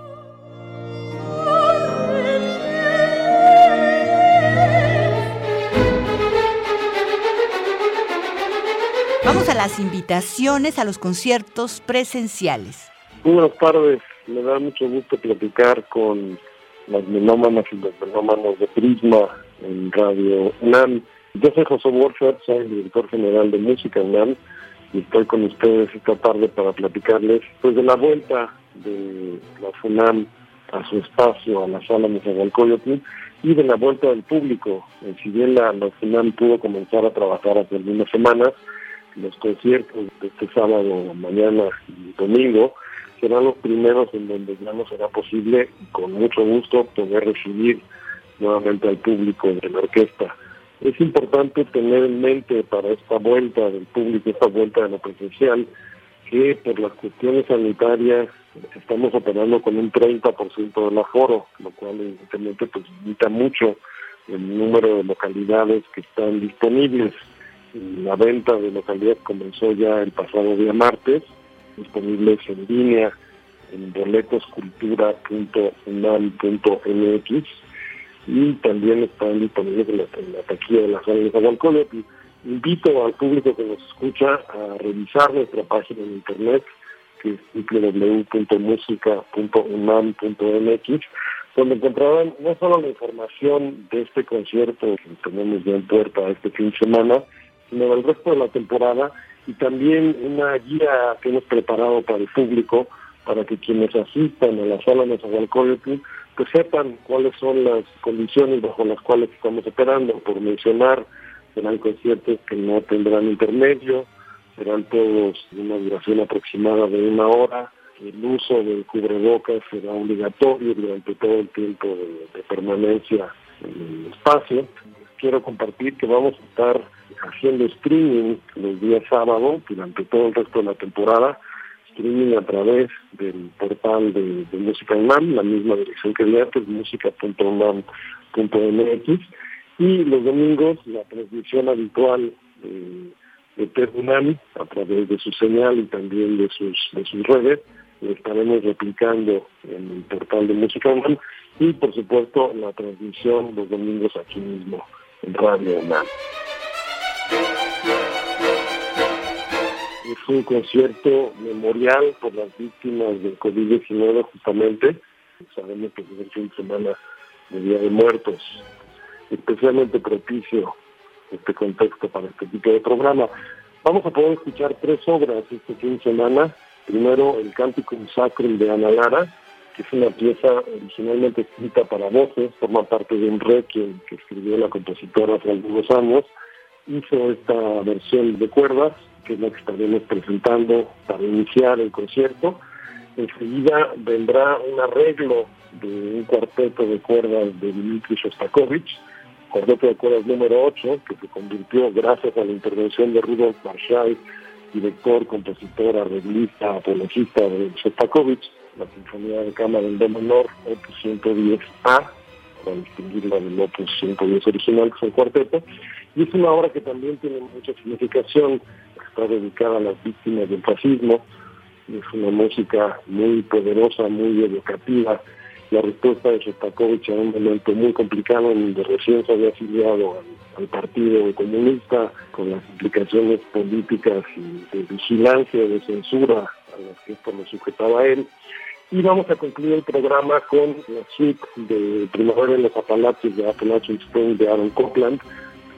Vamos a las invitaciones a los conciertos presenciales. Buenas tardes, me da mucho gusto platicar con las melómanas y los melómanos de Prisma en Radio UNAM. Yo soy José Warford, soy el director general de Música UNAM y estoy con ustedes esta tarde para platicarles pues de la vuelta de la FUNAM a su espacio, a la sala Nezahualcóyotl y de la vuelta del público. Si bien la, la FUNAM pudo comenzar a trabajar hace algunas semanas, los conciertos de este sábado, mañana y domingo serán los primeros en donde ya no será posible, con mucho gusto, poder recibir nuevamente al público de la orquesta. Es importante tener en mente para esta vuelta del público, esta vuelta de la presencial, que por las cuestiones sanitarias estamos operando con un 30% del aforo, lo cual evidentemente pues limita mucho el número de localidades que están disponibles. La venta de localidades comenzó ya el pasado día martes, disponibles en línea en boletoscultura.unam.mx y también están disponibles en la, taquilla de la sala de Zagualcóyotl. Invito al público que nos escucha a revisar nuestra página en internet que es www.musica.unam.mx donde encontrarán no solo la información de este concierto que tenemos ya en puerta este fin de semana, sino del resto de la temporada y también una guía que hemos preparado para el público para que quienes asistan a la sala de Nezahualcóyotl pues sepan cuáles son las condiciones bajo las cuales estamos operando. Por mencionar, serán conciertos que no tendrán intermedio, serán todos de una duración aproximada de una hora, el uso del cubrebocas será obligatorio durante todo el tiempo de permanencia en el espacio. Quiero compartir que vamos a estar haciendo streaming los días sábado durante todo el resto de la temporada, streaming a través del portal de, Música UNAM, la misma dirección que di antes, música.unam.mx, y los domingos la transmisión habitual de, de UNAM a través de su señal y también de sus, de sus redes, lo estaremos replicando en el portal de Música UNAM y por supuesto la transmisión los domingos aquí mismo en Radio UNAM. Es un concierto memorial por las víctimas del COVID-19 justamente. Sabemos que es el fin de semana de Día de Muertos, especialmente propicio este contexto para este tipo de programa. Vamos a poder escuchar tres obras este fin de semana. Primero, el Canticum Sacrum de Ana Lara, que es una pieza originalmente escrita para voces, forma parte de un requiem que escribió la compositora hace algunos años. Hizo esta versión de cuerdas que es lo que estaremos presentando para iniciar el concierto. Enseguida vendrá un arreglo de un cuarteto de cuerdas de Dmitry Shostakovich, cuarteto de cuerdas número 8, que se convirtió gracias a la intervención de Rudolf Marshall, director, compositor, arreglista, apologista de Shostakovich, la Sinfonía de Cámara en Do menor, opus 110A, para distinguirla del opus 110 original, que es el cuarteto, y es una obra que también tiene mucha significación, está dedicada a las víctimas del fascismo, es una música muy poderosa, muy educativa. La respuesta de Shostakovich en un momento muy complicado en donde recién se había afiliado al, Partido Comunista con las implicaciones políticas y de vigilancia, de censura a las que esto lo sujetaba él. Y vamos a concluir el programa con la suite de Primavera en los Apalaches de Appalachian Spring de Aaron Copland.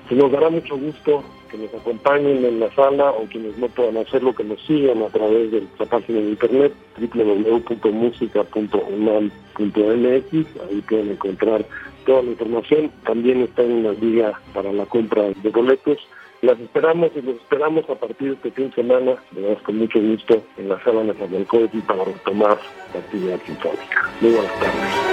Se nos dará mucho gusto que nos acompañen en la sala o quienes no puedan hacerlo, que nos sigan a través de nuestra página de internet www.musica.unam.mx. Ahí pueden encontrar toda la información. También está en la liga para la compra de boletos. Las esperamos y los esperamos a partir de este fin de semana, de con mucho gusto, en la sala de y para retomar la actividad sinfónica. Muy buenas tardes.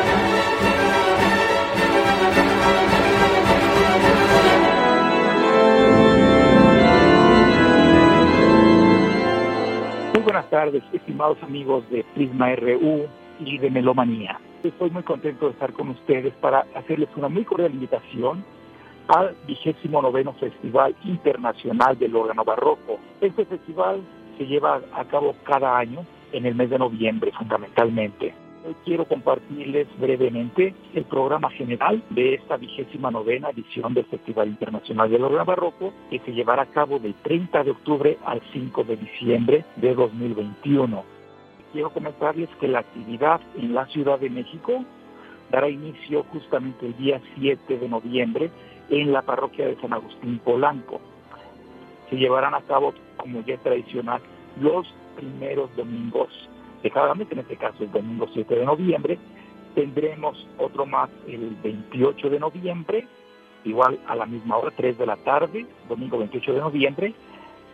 Buenas tardes, estimados amigos de Prisma RU y de Melomanía. Estoy muy contento de estar con ustedes para hacerles una muy cordial invitación al vigésimo noveno Festival Internacional del Órgano Barroco. Este festival se lleva a cabo cada año en el mes de noviembre fundamentalmente. Hoy quiero compartirles brevemente el programa general de esta vigésima novena edición del Festival Internacional del Órgano Barroco, que se llevará a cabo del 30 de octubre al 5 de diciembre de 2021. Quiero comentarles que la actividad en la Ciudad de México dará inicio justamente el día 7 de noviembre en la parroquia de San Agustín Polanco. Se llevarán a cabo, como ya es tradicional, los primeros domingos de cada mes, en este caso el domingo 7 de noviembre. Tendremos otro más el 28 de noviembre, igual a la misma hora, 3 de la tarde, domingo 28 de noviembre.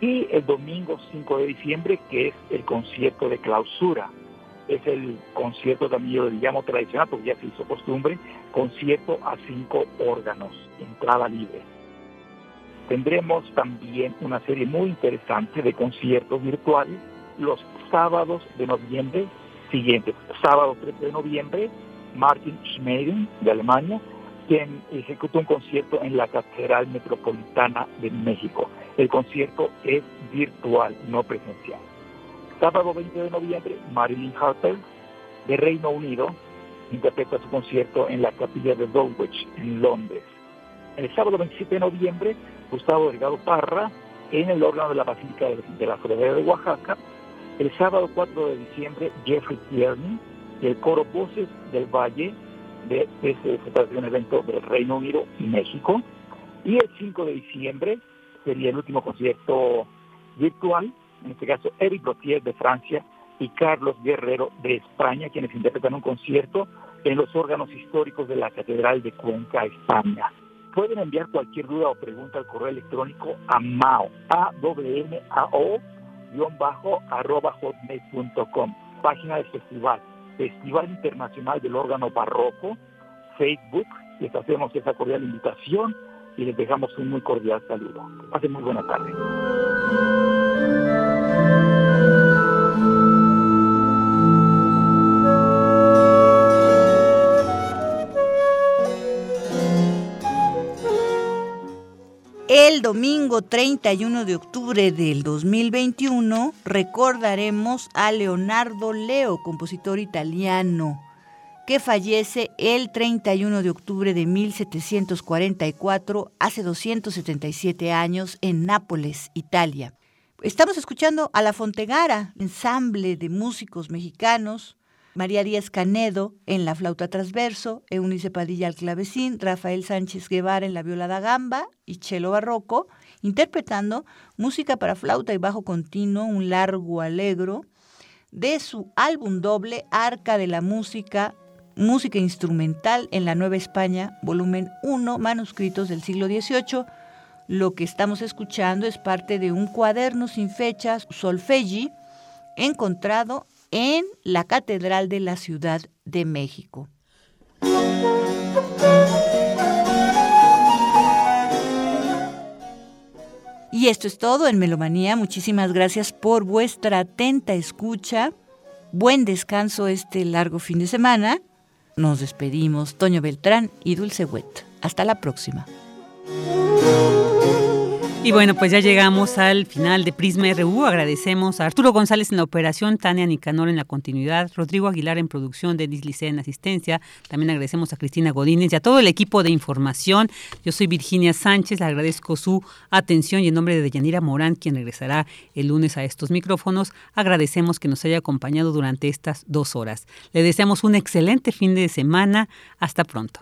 Y el domingo 5 de diciembre, que es el concierto de clausura. Es el concierto también, yo le llamo tradicional, porque ya se hizo costumbre, concierto a cinco órganos, entrada libre. Tendremos también una serie muy interesante de conciertos virtuales los sábados de noviembre siguientes. Sábado 13 de noviembre, Martin Schmeiden de Alemania, quien ejecutó un concierto en la Catedral Metropolitana de México. El concierto es virtual, no presencial. Sábado 20 de noviembre, Marilyn Harper de Reino Unido interpreta su concierto en la capilla de Dulwich, en Londres. El sábado 27 de noviembre, Gustavo Delgado Parra en el órgano de la Basílica de la Soledad de Oaxaca el sábado 4 de diciembre, Jeffrey Tierney, del coro Voces del Valle, de, ese un evento del Reino Unido y México. Y el 5 de diciembre sería el último concierto virtual, en este caso Eric Brottier de Francia y Carlos Guerrero de España, quienes interpretan un concierto en los órganos históricos de la Catedral de Cuenca, España. Pueden enviar cualquier duda o pregunta al correo electrónico a mao, a w m a o bajo arroba hotmail.com. Página del festival, Festival Internacional del Órgano Barroco, Facebook. Les hacemos esa cordial invitación y les dejamos un muy cordial saludo. Pasen muy buena tarde. El domingo 31 de octubre del 2021 recordaremos a Leonardo Leo, compositor italiano, que fallece el 31 de octubre de 1744, hace 277 años, en Nápoles, Italia. Estamos escuchando a La Fontegara, ensamble de músicos mexicanos, María Díaz Canedo en la flauta transverso, Eunice Padilla al clavecín, Rafael Sánchez Guevara en la viola da gamba y cello barroco, interpretando música para flauta y bajo continuo, un largo alegro, de su álbum doble Arca de la Música, Música Instrumental en la Nueva España, volumen 1, manuscritos del siglo XVIII. Lo que estamos escuchando es parte de un cuaderno sin fechas, solfeggi, encontrado en la Catedral de la Ciudad de México. Y esto es todo en Melomanía. Muchísimas gracias por vuestra atenta escucha. Buen descanso este largo fin de semana. Nos despedimos, Toño Beltrán y Dulce Wet. Hasta la próxima. Y bueno, pues ya llegamos al final de Prisma RU. Agradecemos a Arturo González en la operación, Tania Nicanor en la continuidad, Rodrigo Aguilar en producción, Denis Licea en asistencia. También agradecemos a Cristina Godínez y a todo el equipo de información. Yo soy Virginia Sánchez, le agradezco su atención y en nombre de Deyanira Morán, quien regresará el lunes a estos micrófonos, agradecemos que nos haya acompañado durante estas dos horas. Le deseamos un excelente fin de semana. Hasta pronto.